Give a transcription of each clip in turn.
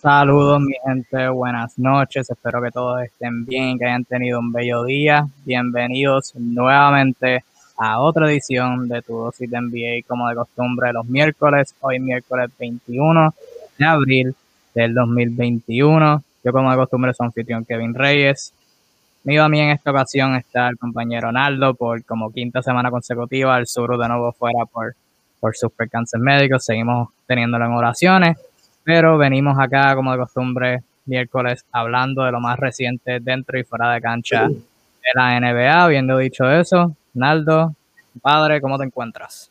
Saludos mi gente, buenas noches, espero que todos estén bien, que hayan tenido un bello día. Bienvenidos nuevamente a otra edición de tu dosis de NBA como de costumbre los miércoles, hoy miércoles 21 de abril del 2021. Yo como de costumbre soy anfitrión Kevin Reyes. Me a mí en esta ocasión está el compañero Ronaldo por como quinta semana consecutiva, el sur de nuevo fuera por, por sus percances médicos, seguimos teniéndolo en oraciones pero venimos acá, como de costumbre, miércoles hablando de lo más reciente dentro y fuera de cancha de la NBA. Habiendo dicho eso, Naldo, padre, ¿cómo te encuentras?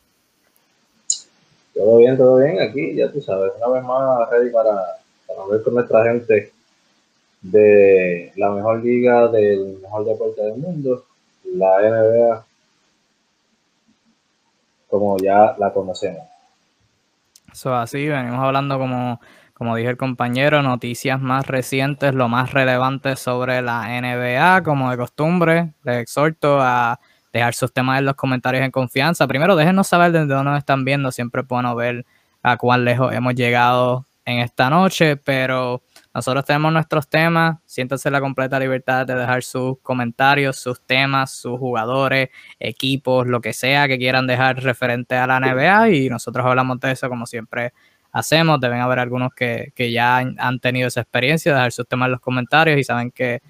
Todo bien, todo bien. Aquí, ya tú sabes, una vez más ready para, para ver con nuestra gente de la mejor liga del mejor deporte del mundo, la NBA, como ya la conocemos. Eso así, venimos hablando como, como dije el compañero, noticias más recientes, lo más relevante sobre la NBA, como de costumbre. Les exhorto a dejar sus temas en los comentarios en confianza. Primero, déjenos saber desde dónde nos están viendo. Siempre es ver a cuán lejos hemos llegado en esta noche, pero nosotros tenemos nuestros temas. Siéntanse la completa libertad de dejar sus comentarios, sus temas, sus jugadores, equipos, lo que sea que quieran dejar referente a la NBA y nosotros hablamos de eso como siempre hacemos. Deben haber algunos que, ya han, tenido esa experiencia, dejar sus temas en los comentarios y saben que,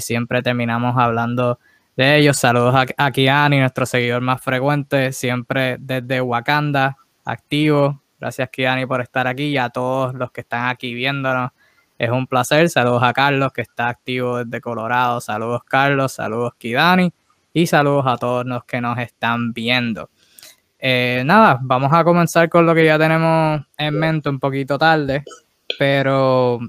siempre terminamos hablando de ellos. Saludos a, a Kiani, nuestro seguidor más frecuente, siempre desde Wakanda, activo, Gracias, Kiani, por estar aquí y a todos los que están aquí viéndonos. Es un placer. Saludos a Carlos, que está activo desde Colorado. Saludos, Carlos. Saludos, Kidani. Y saludos a todos los que nos están viendo. Eh, nada, vamos a comenzar con lo que ya tenemos en mente un poquito tarde, pero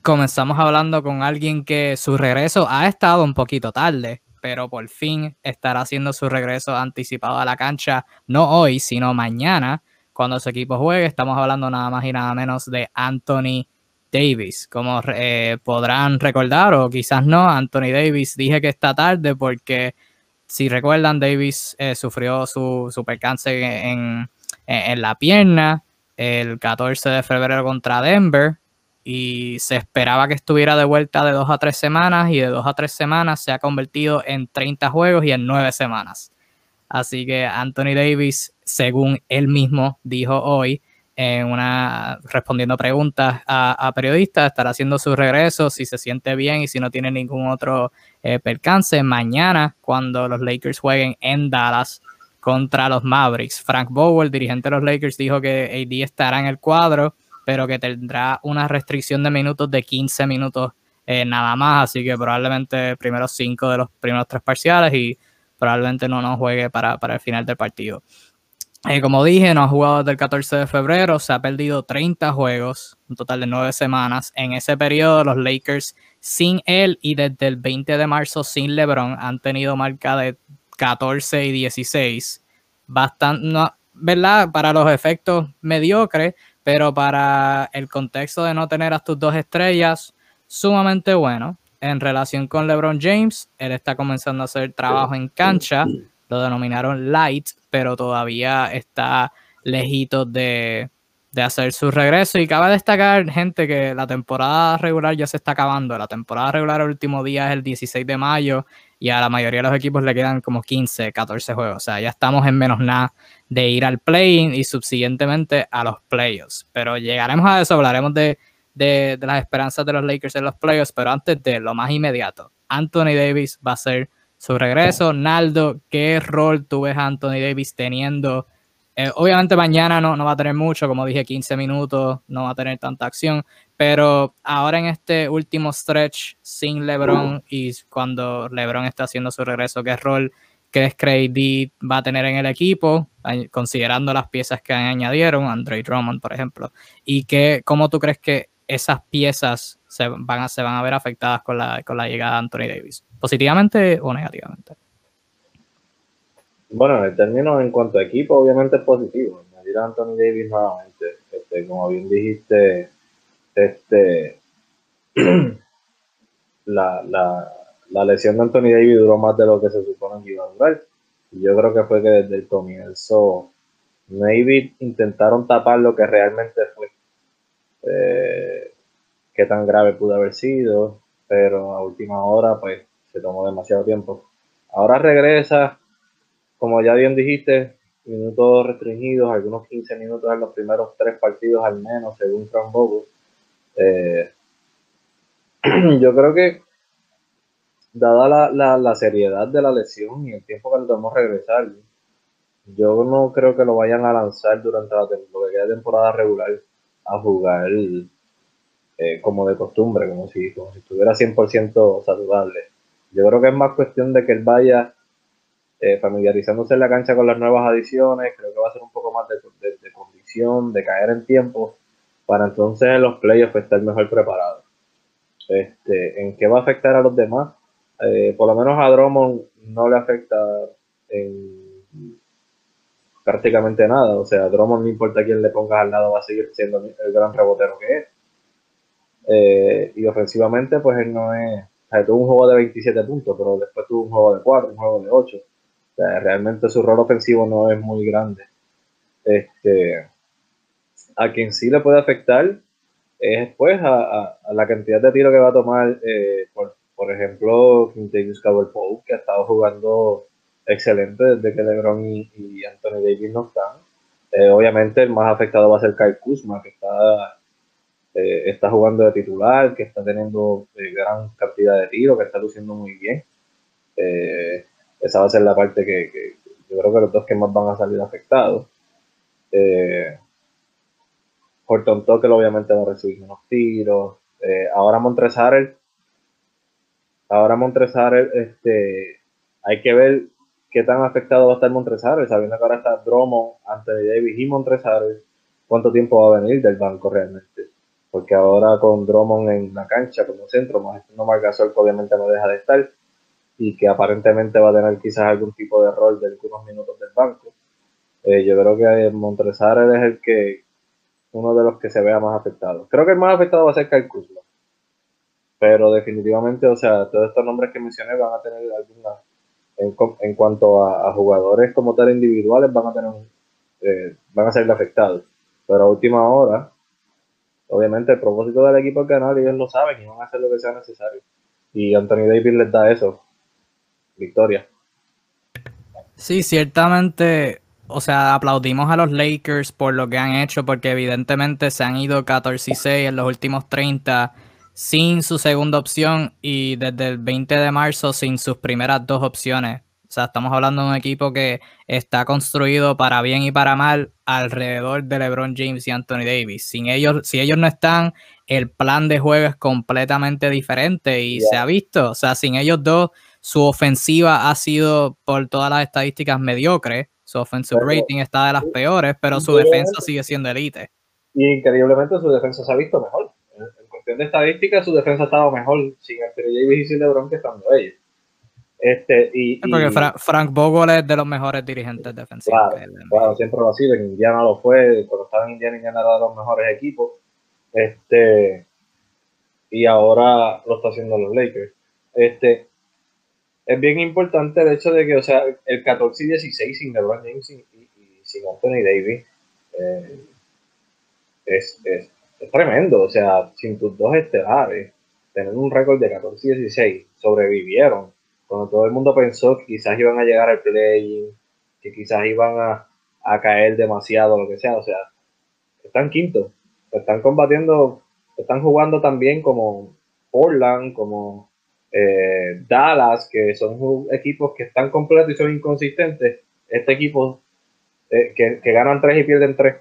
comenzamos hablando con alguien que su regreso ha estado un poquito tarde, pero por fin estará haciendo su regreso anticipado a la cancha, no hoy, sino mañana, cuando su equipo juegue. Estamos hablando nada más y nada menos de Anthony Davis. Como eh, podrán recordar, o quizás no, Anthony Davis dije que está tarde porque, si recuerdan, Davis eh, sufrió su, su percance en, en, la pierna el 14 de febrero contra Denver y se esperaba que estuviera de vuelta de dos a tres semanas y de dos a tres semanas se ha convertido en 30 juegos y en nueve semanas. Así que Anthony Davis según él mismo dijo hoy, en una, respondiendo preguntas a, periodistas, estará haciendo su regreso, si se siente bien y si no tiene ningún otro eh, percance. Mañana, cuando los Lakers jueguen en Dallas contra los Mavericks, Frank Bowen, dirigente de los Lakers, dijo que AD estará en el cuadro, pero que tendrá una restricción de minutos de 15 minutos eh, nada más, así que probablemente primeros cinco de los primeros tres parciales y probablemente no nos juegue para, para el final del partido. Eh, como dije, no ha jugado desde el 14 de febrero, se ha perdido 30 juegos, un total de 9 semanas. En ese periodo, los Lakers sin él y desde el 20 de marzo sin LeBron han tenido marca de 14 y 16. Bastante, ¿verdad? Para los efectos mediocres, pero para el contexto de no tener a tus dos estrellas, sumamente bueno. En relación con LeBron James, él está comenzando a hacer trabajo en cancha lo denominaron light, pero todavía está lejito de, hacer su regreso. Y cabe destacar, gente, que la temporada regular ya se está acabando. La temporada regular el último día es el 16 de mayo y a la mayoría de los equipos le quedan como 15, 14 juegos. O sea, ya estamos en menos nada de ir al play-in y subsiguientemente a los playoffs. Pero llegaremos a eso, hablaremos de, de las esperanzas de los Lakers en los playoffs, pero antes de lo más inmediato, Anthony Davis va a ser su regreso. Naldo, ¿qué rol tú ves a Anthony Davis teniendo? Eh, obviamente mañana no, no va a tener mucho, como dije, 15 minutos, no va a tener tanta acción, pero ahora en este último stretch sin LeBron y cuando LeBron está haciendo su regreso, ¿qué rol crees que va a tener en el equipo, considerando las piezas que añadieron, Andre Drummond, por ejemplo? ¿Y que, cómo tú crees que esas piezas se van a, se van a ver afectadas con la, con la llegada de Anthony Davis? ¿Positivamente o negativamente? Bueno, en el término en cuanto a equipo, obviamente es positivo. Añadir a Anthony Davis nuevamente, este, como bien dijiste, este la, la, la, lesión de Anthony Davis duró más de lo que se supone que iba a durar. Y yo creo que fue que desde el comienzo, maybe intentaron tapar lo que realmente fue. Eh, qué tan grave pudo haber sido, pero a última hora pues se tomó demasiado tiempo. Ahora regresa, como ya bien dijiste, minutos restringidos, algunos 15 minutos en los primeros tres partidos al menos, según Frank Bobo. Eh, yo creo que, dada la, seriedad de la lesión y el tiempo que le tomó regresar, yo no creo que lo vayan a lanzar durante la temporada regular a jugar eh, como de costumbre, como si, como si estuviera 100% saludable. Yo creo que es más cuestión de que él vaya eh, familiarizándose en la cancha con las nuevas adiciones, creo que va a ser un poco más de, de, condición, de caer en tiempo, para entonces en los playoffs estar mejor preparado. Este, ¿En qué va a afectar a los demás? Eh, por lo menos a Drummond no le afecta en prácticamente nada. O sea, Drummond no importa quién le pongas al lado, va a seguir siendo el gran rebotero que es. Eh, y ofensivamente, pues él no es. Tuvo un juego de 27 puntos, pero después tuvo un juego de 4, un juego de 8. O sea, realmente su rol ofensivo no es muy grande. Este, a quien sí le puede afectar es pues a, la cantidad de tiro que va a tomar, eh, por, por, ejemplo, Quintavious Cowell Pope, que ha estado jugando excelente desde que LeBron y, Anthony Davis no están. Eh, obviamente el más afectado va a ser Kyle Kuzma, que está, eh, está jugando de titular, que está teniendo eh, gran cantidad de tiros, que está luciendo muy bien. esa va a ser la parte que, yo creo que los dos que más van a salir afectados. Horton Tucker obviamente va a recibir unos tiros. ahora Montresarel, ahora Montresarel, este, hay que ver qué tan afectado va a estar Montresares, sabiendo que ahora está Dromo, Anthony Davis y Montresares, cuánto tiempo va a venir del banco realmente. Porque ahora con Drummond en la cancha como centro, más no Margasol que obviamente no deja de estar, y que aparentemente va a tener quizás algún tipo de rol de algunos minutos del banco. Eh, yo creo que Montresares es el que uno de los que se vea más afectado. Creo que el más afectado va a ser Kyle Kuzma. Pero definitivamente, o sea, todos estos nombres que mencioné van a tener alguna en, cuanto a, jugadores como tal individuales van a tener eh, van a ser afectados. Pero a última hora, obviamente el propósito del equipo es ganar y ellos lo saben y van a hacer lo que sea necesario. Y Anthony Davis les da eso. Victoria. Sí, ciertamente, o sea, aplaudimos a los Lakers por lo que han hecho, porque evidentemente se han ido 14 y 6 en los últimos 30 sin su segunda opción y desde el 20 de marzo sin sus primeras dos opciones. O sea, estamos hablando de un equipo que está construido para bien y para mal alrededor de LeBron James y Anthony Davis. Sin ellos, si ellos no están, el plan de juego es completamente diferente y se ha visto. O sea, sin ellos dos, su ofensiva ha sido por todas las estadísticas mediocre. Su offensive rating está de las peores, pero su defensa sigue siendo elite. Y increíblemente su defensa se ha visto mejor de estadística, su defensa estaba mejor sin Anthony Davis y sin LeBron que estando ellos. Este, y, Porque Frank Vogel es de los mejores dirigentes defensivos. Claro, siempre lo ha sido. En Indiana lo fue. Cuando estaba en Indiana, Indiana era de los mejores equipos. Este, y ahora lo está haciendo los Lakers. Este, es bien importante el hecho de que, o sea, el 14 y 16 sin LeBron James y, sin Anthony Davis eh, es, es, es tremendo. O sea, sin tus dos estelares, tener un récord de 14 y 16, sobrevivieron. Cuando todo el mundo pensó que quizás iban a llegar al play, que quizás iban a, caer demasiado, lo que sea. O sea, están quintos, están combatiendo, están jugando también como Portland, como eh, Dallas, que son equipos que están completos y son inconsistentes. Este equipo eh, que, que, ganan 3 y pierden 3,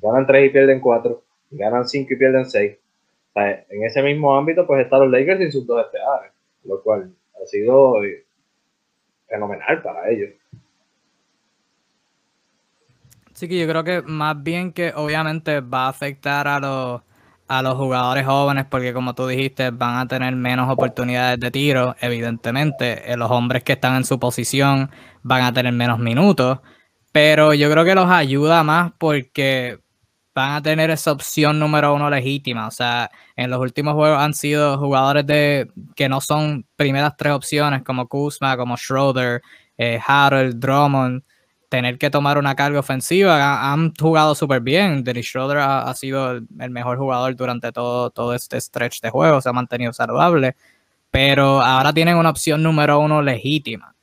ganan 3 y pierden 4 ganan 5 y pierden 6. en ese mismo ámbito, pues están los Lakers y sus dos estelares, lo cual ha sido eh, fenomenal para ellos. Sí, que yo creo que más bien que obviamente va a afectar a los, a los jugadores jóvenes porque como tú dijiste van a tener menos oportunidades de tiro, evidentemente. Eh, los hombres que están en su posición van a tener menos minutos, pero yo creo que los ayuda más porque van a tener esa opción número uno legítima. O sea, en los últimos juegos han sido jugadores de que no son primeras tres opciones, como Kuzma, como Schroeder, eh, Harold, Drummond. tener que tomar una carga ofensiva. Han jugado súper bien. Dennis Schroeder ha, sido el, mejor jugador durante todo, todo este stretch de juego, se ha mantenido saludable. Pero ahora tienen una opción número uno legítima,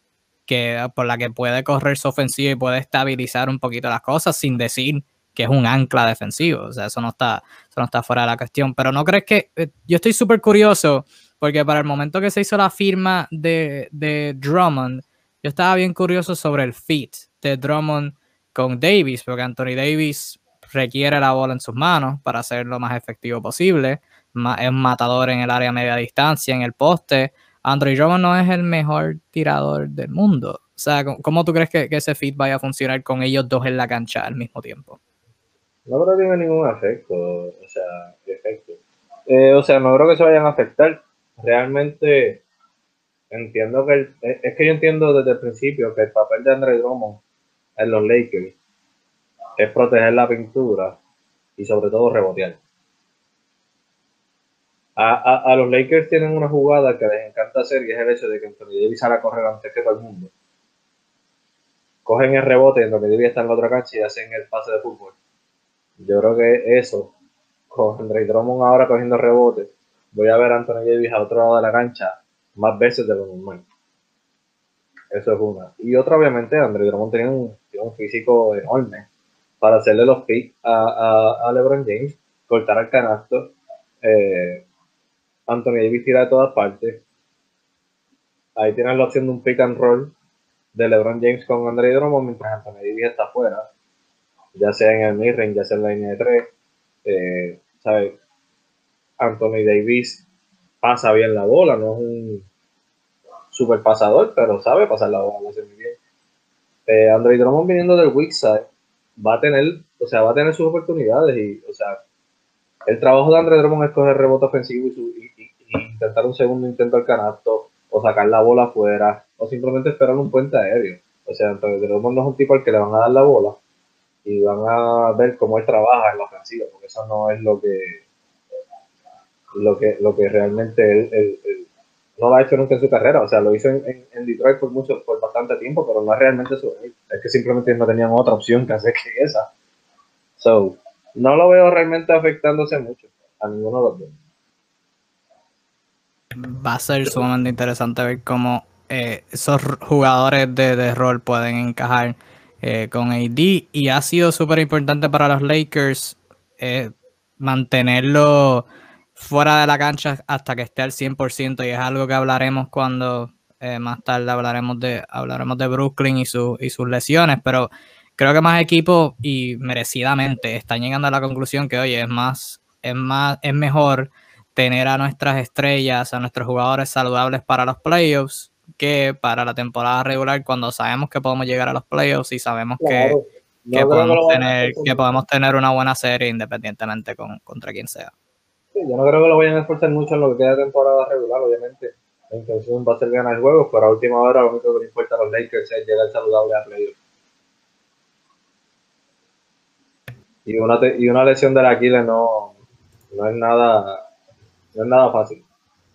que, por la que puede correr su ofensiva y puede estabilizar un poquito las cosas sin decir que es un ancla defensivo. O sea, eso no está, eso no está fuera de la cuestión. Pero no crees que. Eh, yo estoy súper curioso, porque para el momento que se hizo la firma de, de Drummond, yo estaba bien curioso sobre el fit de Drummond con Davis, porque Anthony Davis requiere la bola en sus manos para ser lo más efectivo posible. Es matador en el área media distancia, en el poste. Anthony Drummond no es el mejor tirador del mundo. O sea, ¿cómo tú crees que, ese fit vaya a funcionar con ellos dos en la cancha al mismo tiempo? No creo que tenga ningún efecto, o sea, efecto. Eh, o sea, no creo que se vayan a afectar. Realmente entiendo que es que yo entiendo desde el principio que el papel de Andre Drummond en los Lakers es proteger la pintura y sobre todo rebotear. A, los Lakers tienen una jugada que les encanta hacer y es el hecho de que Anthony Davis sale a correr antes que todo el mundo. Cogen el rebote, Anthony Davis está en la otra cancha y hacen el pase de fútbol. Yo creo que eso, con Andre Drummond ahora cogiendo rebote, voy a ver a Anthony Davis al otro lado de la cancha más veces de lo normal. Eso es una. Y otra, obviamente, André Drummond tenía un, físico enorme para hacerle los picks a, a, LeBron James, cortar al canasto. Eh, Anthony Davis tira de todas partes. Ahí tienes la opción de un pick and roll de LeBron James con Andre Drummond mientras Anthony Davis está afuera, ya sea en el midrange, ya sea en la línea de tres. Eh, ¿sabes? Anthony Davis pasa bien la bola, no es un super pasador, pero sabe pasar la bola, muy bien. Eh, Andre Drummond viniendo del weak side va a tener, o sea, va a tener sus oportunidades y, o sea, el trabajo de Andre Drummond es coger rebote ofensivo y, intentar un segundo intento al canasto o sacar la bola afuera o simplemente esperar un puente aéreo. O sea, Andre Drummond no es un tipo al que le van a dar la bola y van a ver cómo él trabaja en la ofensiva, porque eso no es lo que lo que, lo que realmente él, no lo ha hecho nunca en su carrera. O sea, lo hizo en, en, Detroit por mucho, por bastante tiempo, pero no es realmente su Es que simplemente no tenían otra opción que hacer que esa. So, no lo veo realmente afectándose mucho a ninguno de los dos. Va a ser sumamente interesante ver cómo eh, esos jugadores de, de, rol pueden encajar eh, con AD. Y ha sido súper importante para los Lakers eh, mantenerlo fuera de la cancha hasta que esté al 100% y es algo que hablaremos cuando eh, más tarde hablaremos de, hablaremos de Brooklyn y, su, y sus lesiones, pero creo que más equipos y merecidamente están llegando a la conclusión que, oye, es más, es más, es mejor tener a nuestras estrellas, a nuestros jugadores saludables para los playoffs que para la temporada regular cuando sabemos que podemos llegar a los playoffs y sabemos que, podemos, tener, que podemos tener una buena serie independientemente con, contra quien sea yo no creo que lo vayan a esforzar mucho en lo que queda de temporada regular, obviamente. La intención va a ser ganar juegos, pero a última hora lo único que le importa a los Lakers es llegar saludable a playoff. Y una, y una lesión de la Aquiles no, no es nada no es nada fácil.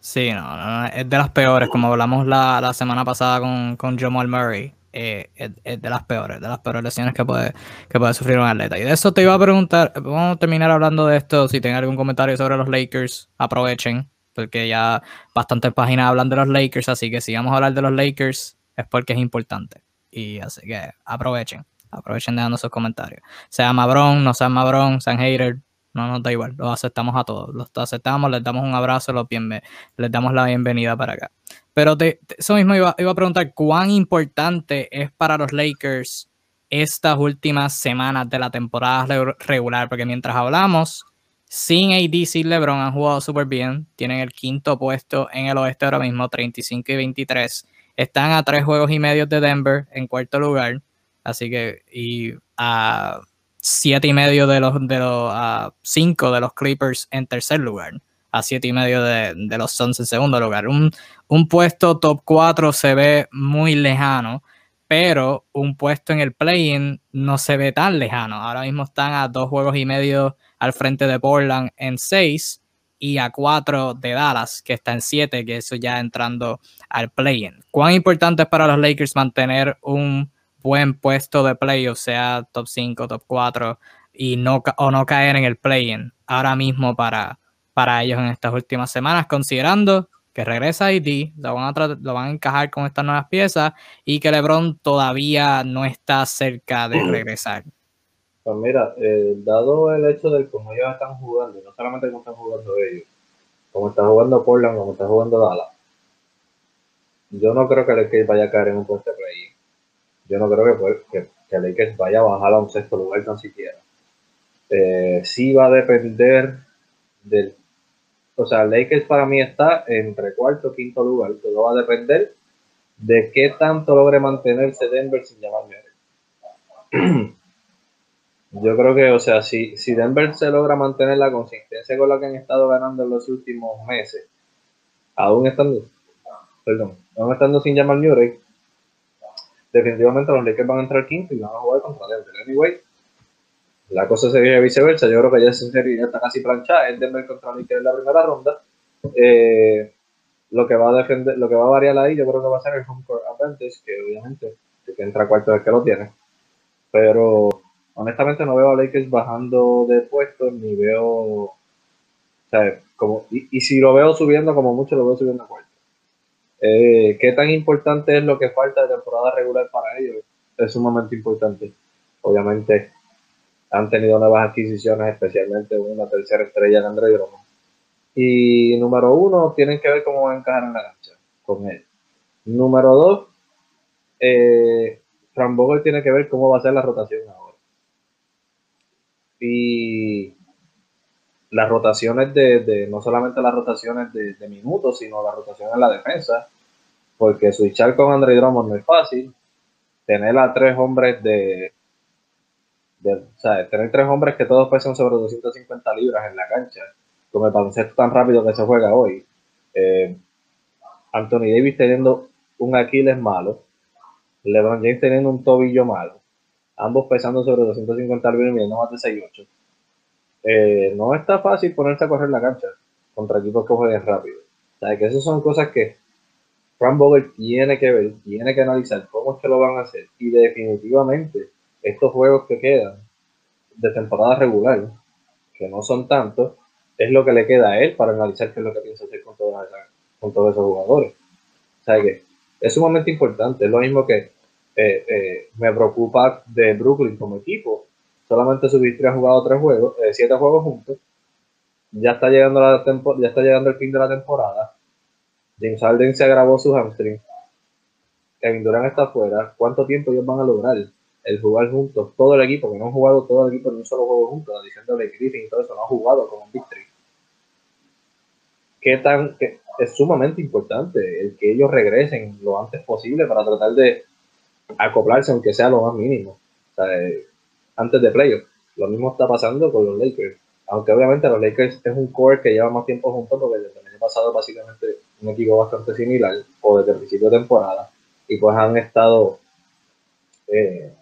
Sí, no, es de las peores, como hablamos la, la semana pasada con, con Jamal Murray. Eh, es, de las peores, de las peores lesiones que puede, que puede sufrir un atleta. Y de eso te iba a preguntar, vamos a terminar hablando de esto, si tienen algún comentario sobre los Lakers, aprovechen, porque ya bastantes páginas hablan de los Lakers, así que si vamos a hablar de los Lakers es porque es importante. Y así que aprovechen, aprovechen dejando sus comentarios. Sea Mabrón, no sea Mabrón, sean hater, no nos da igual, los aceptamos a todos, los aceptamos, les damos un abrazo, los les damos la bienvenida para acá. Pero eso mismo iba, a preguntar, ¿cuán importante es para los Lakers estas últimas semanas de la temporada regular? Porque mientras hablamos, sin AD, sin LeBron han jugado súper bien. Tienen el quinto puesto en el oeste ahora mismo, 35 y 23. Están a tres juegos y medio de Denver en cuarto lugar. Así que, y a siete y medio de los, de los, a cinco de los Clippers en tercer lugar a siete y medio de, los Suns en segundo lugar. Un, un puesto top 4 se ve muy lejano, pero un puesto en el play-in no se ve tan lejano. Ahora mismo están a dos juegos y medio al frente de Portland en seis y a cuatro de Dallas, que está en siete, que eso ya entrando al play-in. ¿Cuán importante es para los Lakers mantener un buen puesto de play, o sea, top 5, top 4, y no, o no caer en el play-in ahora mismo para, para ellos en estas últimas semanas, considerando que regresa ID, lo van, a lo van a encajar con estas nuevas piezas y que LeBron todavía no está cerca de regresar. Pues mira, eh, dado el hecho de cómo ellos están jugando, no solamente cómo están jugando ellos, como está jugando Portland, como está jugando Dallas, yo no creo que el vaya a caer en un puesto de play. Yo no creo que, que, que el Lakers vaya a bajar a un sexto lugar tan siquiera. Eh, sí va a depender del. O sea, Lakers para mí está entre cuarto y quinto lugar. Todo va a depender de qué tanto logre mantenerse Denver sin llamarme Yo creo que, o sea, si, si Denver se logra mantener la consistencia con la que han estado ganando en los últimos meses, aún estando, perdón, aún estando sin llamar Murray, definitivamente los Lakers van a entrar quinto y van a jugar contra Denver. Anyway, la cosa sería viceversa. Yo creo que ya esa serie ya está casi planchada. Es Denver contra Lakers en la primera ronda. Eh, lo que va a variar ahí, yo creo que va a ser el home court advantage, que obviamente entra cuarto es que lo tiene. Pero honestamente no veo a Lakers bajando de puestos, ni veo, o sea, como, y, si lo veo subiendo, como mucho lo veo subiendo a cuarto. Eh, ¿Qué tan importante es lo que falta de temporada regular para ellos? Es sumamente importante. Obviamente, han tenido nuevas adquisiciones, especialmente una tercera estrella de André Drummond. Y número uno, tienen que ver cómo va a encajar en la cancha con él. Número dos, eh, Fran Vogel tiene que ver cómo va a ser la rotación ahora. Y las rotaciones de, no solamente las rotaciones de, minutos, sino las rotaciones en la defensa, porque switchar con André Drummond no es fácil. Tener a tres hombres de o sea, tener tres hombres que todos pesan sobre 250 libras en la cancha, con el baloncesto tan rápido que se juega hoy. Eh, Anthony Davis teniendo un Aquiles malo, LeBron James teniendo un tobillo malo, ambos pesando sobre 250 libras y más de 6'8". Eh, no está fácil ponerse a correr la cancha contra equipos que jueguen rápido. O sea, que esas son cosas que Frank Vogel tiene que ver, tiene que analizar cómo es que lo van a hacer. Y definitivamente estos juegos que quedan de temporada regular, que no son tantos, es lo que le queda a él para analizar qué es lo que piensa hacer con, todos esos jugadores. O sea que es sumamente importante. Es lo mismo que eh, eh, me preocupa de Brooklyn como equipo. Solamente su victoria ha jugado tres juegos, eh, siete juegos juntos. Ya está llegando la ya está llegando el fin de la temporada. James Harden se agravó su hamstring. Kevin Durant está afuera. ¿Cuánto tiempo ellos van a lograr? el jugar juntos, todo el equipo, que no han jugado todo el equipo en un solo juego juntos, diciéndole Griffin y todo eso, no ha jugado como un Victory. ¿Qué tan, es sumamente importante el que ellos regresen lo antes posible para tratar de acoplarse, aunque sea lo más mínimo, o sea, eh, antes de playoff. Lo mismo está pasando con los Lakers. Aunque obviamente los Lakers es un core que lleva más tiempo juntos porque desde el año pasado básicamente un equipo bastante similar o desde el principio de temporada y pues han estado eh,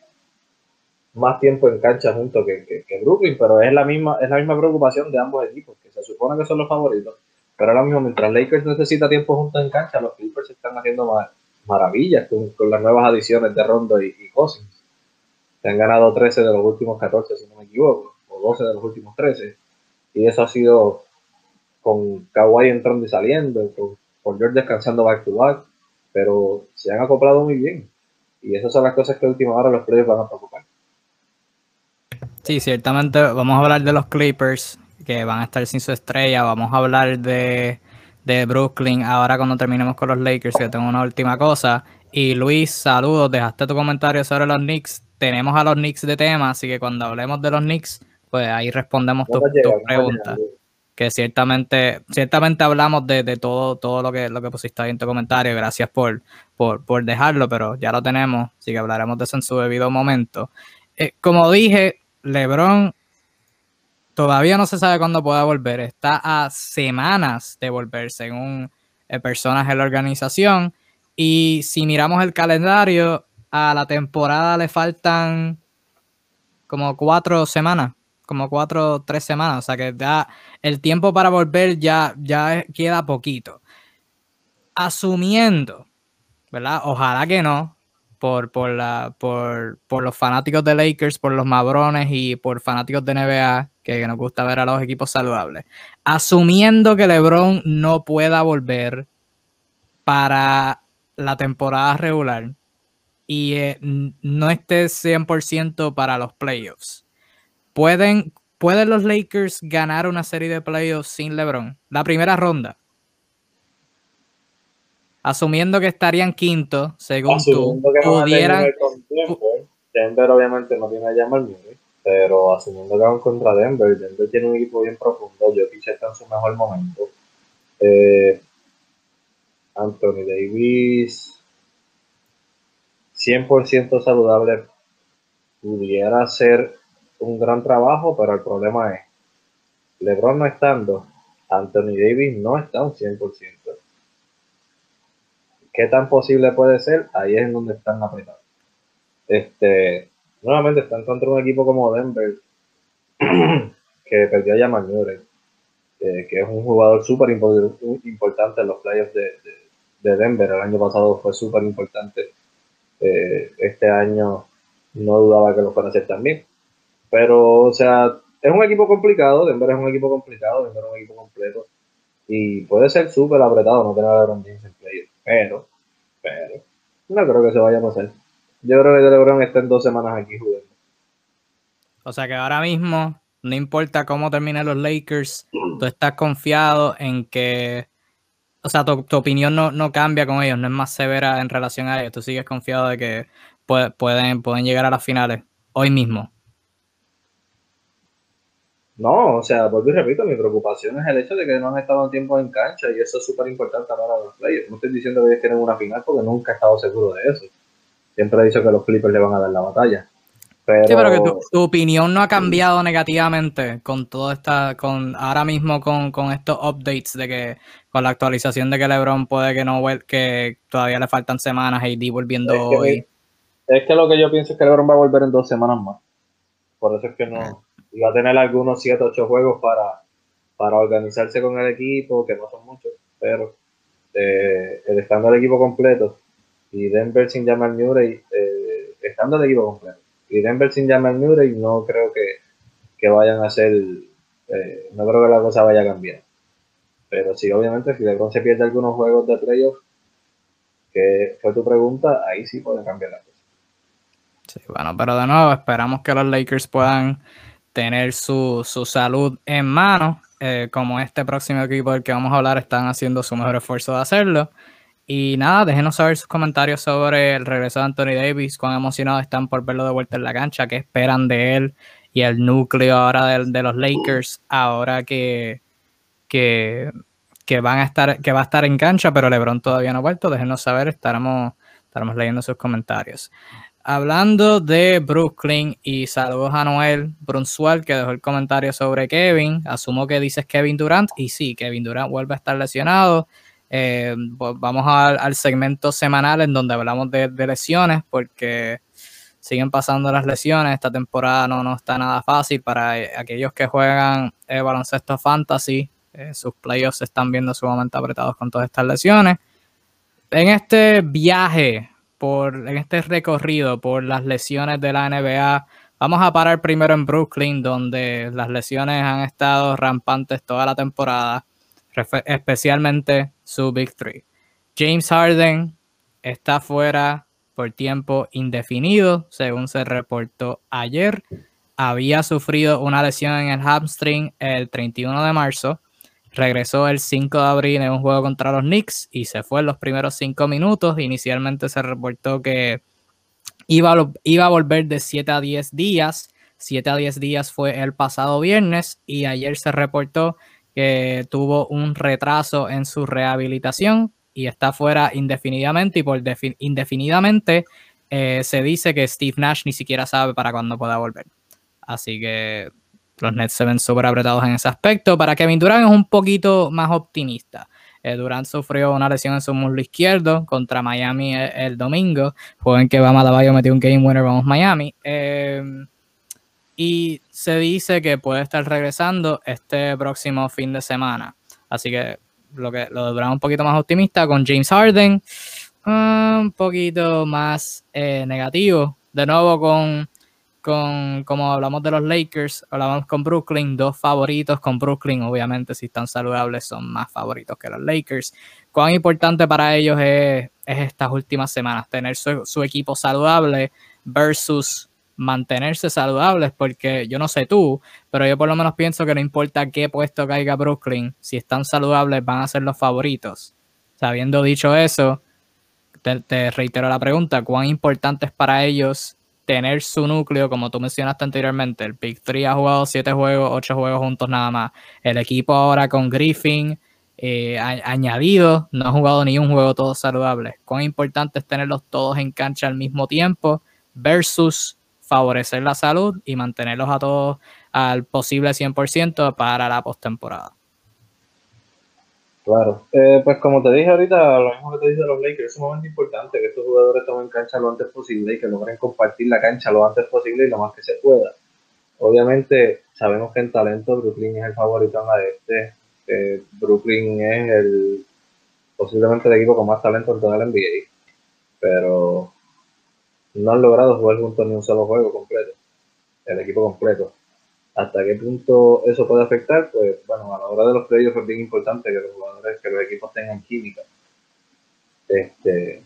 más tiempo en cancha junto que, que, Brooklyn, pero es la misma es la misma preocupación de ambos equipos, que se supone que son los favoritos, pero ahora mismo mientras Lakers necesita tiempo juntos en cancha, los Clippers están haciendo maravillas con, las nuevas adiciones de Rondo y, y. Se han ganado 13 de los últimos 14, si no me equivoco, o 12 de los últimos 13, y eso ha sido con Kawhi entrando y saliendo, con, George descansando back to back, pero se han acoplado muy bien. Y esas son las cosas que última hora los players van a preocupar. Sí, ciertamente vamos a hablar de los Clippers que van a estar sin su estrella. Vamos a hablar de, Brooklyn ahora cuando terminemos con los Lakers, que tengo una última cosa. Y Luis, saludos, dejaste tu comentario sobre los Knicks. Tenemos a los Knicks de tema, así que cuando hablemos de los Knicks, pues ahí respondemos tus tu preguntas. Que ciertamente, ciertamente hablamos de, todo, todo lo que, lo que pusiste ahí en tu comentario. Gracias por, por, por dejarlo, pero ya lo tenemos, así que hablaremos de eso en su debido momento. Eh, como dije, LeBron todavía no se sabe cuándo pueda volver. Está a semanas de volver, según el personaje de la organización. Y si miramos el calendario, a la temporada le faltan como cuatro semanas, como cuatro o tres semanas. O sea que el tiempo para volver ya, ya queda poquito. Asumiendo, ¿verdad? Ojalá que no, por, por, la, por, por los fanáticos de Lakers, por los mabrones y por fanáticos de NBA, que, que nos gusta ver a los equipos saludables. Asumiendo que LeBron no pueda volver para la temporada regular y eh, no esté 100% para los playoffs, ¿pueden, ¿pueden los Lakers ganar una serie de playoffs sin LeBron? La primera ronda. Asumiendo que estarían quinto, según tú, pudieran... Denver, obviamente no tiene a Jamal Murray, pero asumiendo que van contra Denver, Denver tiene un equipo bien profundo, Jokic está en su mejor momento. Eh, Anthony Davis, 100% saludable, pudiera ser un gran trabajo, pero el problema es, LeBron no estando, Anthony Davis no está un 100%. ¿Qué tan posible puede ser? Ahí es en donde están apretados. Este, nuevamente están contra un equipo como Denver, que perdió a Jamal Murray, eh, que es un jugador súper importante en los playoffs de, de Denver. El año pasado fue súper importante. Eh, este año no dudaba que lo fuera a hacer también. Pero, o sea, es un equipo complicado. Denver es un equipo complicado. Denver es un equipo completo. Y puede ser súper apretado no tener a LeBron James en player. Pero, pero, no creo que se vaya a pasar. Yo creo que LeBron está en dos semanas aquí jugando. O sea que ahora mismo, no importa cómo terminen los Lakers, tú estás confiado en que o sea, tu, opinión no, cambia con ellos, no es más severa en relación a ellos. Tú sigues confiado de que pueden, pueden llegar a las finales hoy mismo. No, o sea, vuelvo y repito, mi preocupación es el hecho de que no han estado tiempo en cancha y eso es súper importante para los players. No estoy diciendo que ellos quieren una final porque nunca he estado seguro de eso. Siempre he dicho que los Clippers le van a dar la batalla. Pero... Sí, pero que tu, opinión no ha cambiado negativamente con todo esta, con ahora mismo con, estos updates de que, con la actualización de que LeBron puede que no, que todavía le faltan semanas, y volviendo es que, hoy. Es que lo que yo pienso es que LeBron va a volver en dos semanas más. Por eso es que no, y va a tener algunos 7, 8 juegos para, para organizarse con el equipo, que no son muchos, pero eh, el estando el equipo completo y Denver sin llamar Murray, eh, estando el equipo completo y Denver sin Jamal Murray no creo que, vayan a ser, eh, no creo que la cosa vaya a cambiar. Pero sí, obviamente, si LeBron se pierde algunos juegos de playoff, que fue tu pregunta, ahí sí puede cambiar la cosa. Sí, bueno, pero de nuevo, esperamos que los Lakers puedan tener su, salud en mano. Eh, como este próximo equipo del que vamos a hablar están haciendo su mejor esfuerzo de hacerlo. Y nada, déjenos saber sus comentarios sobre el regreso de Anthony Davis, cuán emocionados están por verlo de vuelta en la cancha, qué esperan de él y el núcleo ahora de, los Lakers, ahora que, que, van a estar, que va a estar en cancha, pero LeBron todavía no ha vuelto. Déjenos saber, estaremos, estaremos leyendo sus comentarios. Hablando de Brooklyn y saludos a Noel Brunsual que dejó el comentario sobre Kevin. Asumo que dices Kevin Durant y sí, Kevin Durant vuelve a estar lesionado. Eh, vamos al segmento semanal en donde hablamos de, lesiones porque siguen pasando las lesiones. Esta temporada no, no está nada fácil para eh, aquellos que juegan eh, baloncesto fantasy. sus playoffs se están viendo sumamente apretados con todas estas lesiones. En este viaje, por, en este recorrido por las lesiones de la NBA, vamos a parar primero en Brooklyn, donde las lesiones han estado rampantes toda la temporada especialmente su Big Three. James Harden está fuera por tiempo indefinido, según se reportó ayer. Había sufrido una lesión en el hamstring el 31 de marzo. Regresó el 5 de abril en un juego contra los Knicks y se fue en los primeros 5 minutos. Inicialmente se reportó que iba a, iba a volver de 7 a 10 días. 7 a 10 días fue el pasado viernes y ayer se reportó que tuvo un retraso en su rehabilitación y está fuera indefinidamente y por indefinidamente eh, se dice que Steve Nash ni siquiera sabe para cuándo pueda volver. Así que los Nets se ven súper apretados en ese aspecto. Para Kevin Durant es un poquito más optimista. Eh, Durant sufrió una lesión en su muslo izquierdo contra Miami el, domingo. Juego en que Bama Dabayo metió un game winner, vamos Miami. Eh, y se dice que puede estar regresando este próximo fin de semana. Así que lo que lo de un poquito más optimista con James Harden. un poquito más eh, negativo. De nuevo con, con, como hablamos de los Lakers, hablamos con Brooklyn, dos favoritos con Brooklyn, obviamente si están saludables son más favoritos que los Lakers. ¿Cuán importante para ellos es, estas últimas semanas tener su equipo saludable versus mantenerse saludables, porque yo no sé tú, pero yo por lo menos pienso que no importa qué puesto caiga Brooklyn, si están saludables van a ser los favoritos. Habiendo dicho eso, te, reitero la pregunta, ¿cuán importante es para ellos tener su núcleo, como tú mencionaste anteriormente? El Big 3 ha jugado 7 juegos, 8 juegos juntos nada más. El equipo ahora con Griffin eh, añadido, no ha jugado ni un juego todos saludables. ¿Cuán importante es tenerlos todos en cancha al mismo tiempo versus favorecer la salud y mantenerlos a todos al posible 100% para la postemporada? Claro, eh, pues como te dije ahorita, lo mismo que te dije de los Lakers, es sumamente importante que estos jugadores tomen cancha lo antes posible y que logren compartir la cancha lo antes posible y lo más que se pueda. Obviamente, sabemos que en talento Brooklyn es el favorito en la este. Eh, Brooklyn es el posiblemente el equipo con más talento en toda la NBA, pero no han logrado jugar juntos ni un solo juego completo, el equipo completo. Hasta qué punto eso puede afectar, pues bueno, a la hora de los playoffs es bien importante que los jugadores, que los equipos tengan química. Este,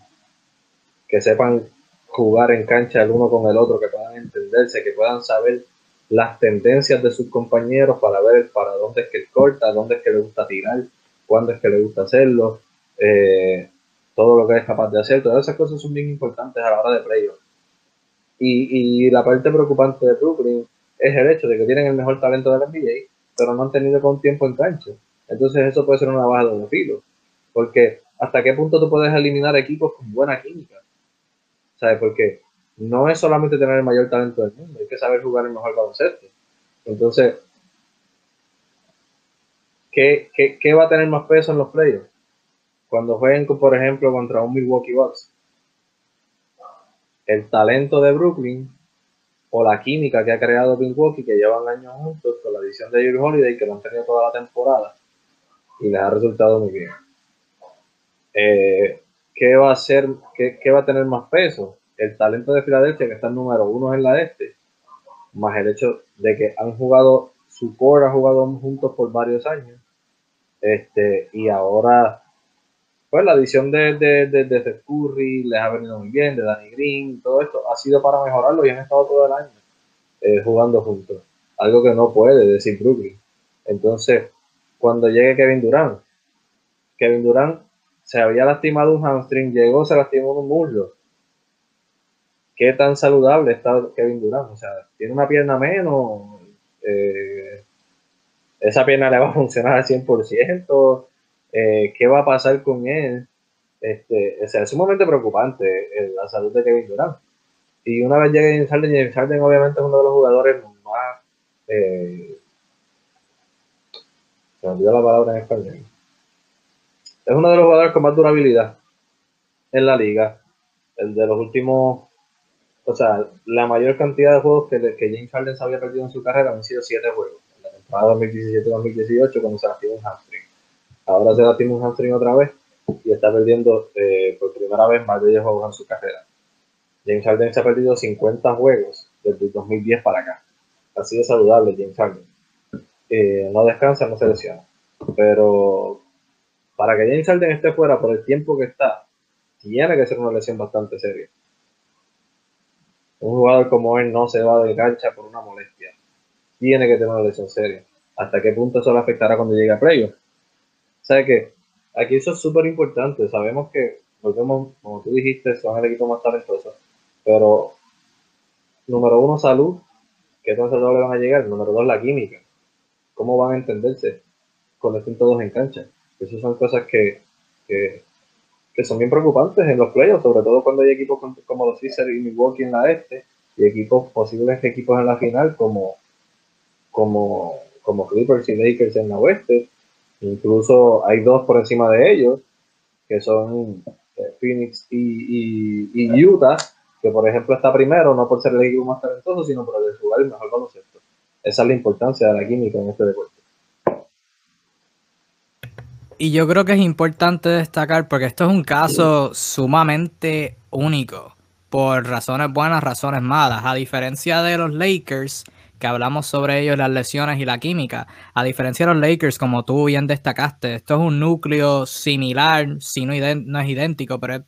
que sepan jugar en cancha el uno con el otro, que puedan entenderse, que puedan saber las tendencias de sus compañeros para ver para dónde es que él corta, dónde es que le gusta tirar, cuándo es que le gusta hacerlo, eh, todo lo que es capaz de hacer, todas esas cosas son bien importantes a la hora de playoffs. Y, y la parte preocupante de Brooklyn es el hecho de que tienen el mejor talento del NBA, pero no han tenido con tiempo en cancha. Entonces eso puede ser una baja de filo. Porque hasta qué punto tú puedes eliminar equipos con buena química. ¿Sabes? Porque no es solamente tener el mayor talento del mundo, hay que saber jugar el mejor baloncesto. Entonces, ¿qué, qué, va a tener más peso en los playoffs? Cuando jueguen, por ejemplo, contra un Milwaukee Bucks. El talento de Brooklyn o la química que ha creado Milwaukee, que llevan años juntos con la edición de Jerry Holiday, que lo han tenido toda la temporada y les ha resultado muy bien. Eh, ¿Qué va a ser, qué, va a tener más peso? El talento de Filadelfia, que está en número uno en la este, más el hecho de que han jugado, su core ha jugado juntos por varios años, este, y ahora pues la adición de, de, de, Curry les ha venido muy bien, de Danny Green, todo esto ha sido para mejorarlo y han estado todo el año eh, jugando juntos. Algo que no puede decir Brooklyn. Entonces, cuando llegue Kevin Durant, Kevin Durant se había lastimado un hamstring, llegó, se lastimó un muslo. ¿Qué tan saludable está Kevin Durant? O sea, tiene una pierna menos, eh, esa pierna le va a funcionar al 100%, eh, qué va a pasar con él. Este, o sea, es sumamente preocupante eh, la salud de Kevin Durant. Y una vez llegue James Harden, James Harden obviamente es uno de los jugadores más... Eh, se me olvidó la palabra en español. Es uno de los jugadores con más durabilidad en la liga. El de los últimos... O sea, la mayor cantidad de juegos que, que James Harden se había perdido en su carrera han sido siete juegos. En la temporada 2017-2018 cuando se lastimó un hamstring Ahora se lastima un hamstring otra vez y está perdiendo eh, por primera vez más de 10 juegos en su carrera. James Harden se ha perdido 50 juegos desde el 2010 para acá. Ha sido saludable James Harden. Eh, no descansa, no se lesiona. Pero para que James Harden esté fuera por el tiempo que está, tiene que ser una lesión bastante seria. Un jugador como él no se va de cancha por una molestia. Tiene que tener una lesión seria. ¿Hasta qué punto eso le afectará cuando llegue a playoff? Sea que aquí eso es súper importante. Sabemos que, volvemos, como tú dijiste, son el equipo más talentoso. Pero, número uno, salud. ¿Qué tan le van a llegar? Número dos, la química. ¿Cómo van a entenderse cuando estén todos en cancha? Esas son cosas que, que, son bien preocupantes en los playoffs, sobre todo cuando hay equipos como los Sixers y Milwaukee en la este, y equipos, posibles equipos en la final como, como, como Clippers y Lakers en la oeste, Incluso hay dos por encima de ellos, que son eh, Phoenix y, Utah, que por ejemplo está primero, no por ser el equipo más talentoso, sino por el jugar el mejor concepto. Esa es la importancia de la química en este deporte. Y yo creo que es importante destacar porque esto es un caso sumamente único por razones buenas, razones malas. A diferencia de los Lakers, que hablamos sobre ellos, las lesiones y la química, a diferencia de los Lakers, como tú bien destacaste, esto es un núcleo similar, si no, no es idéntico, pero es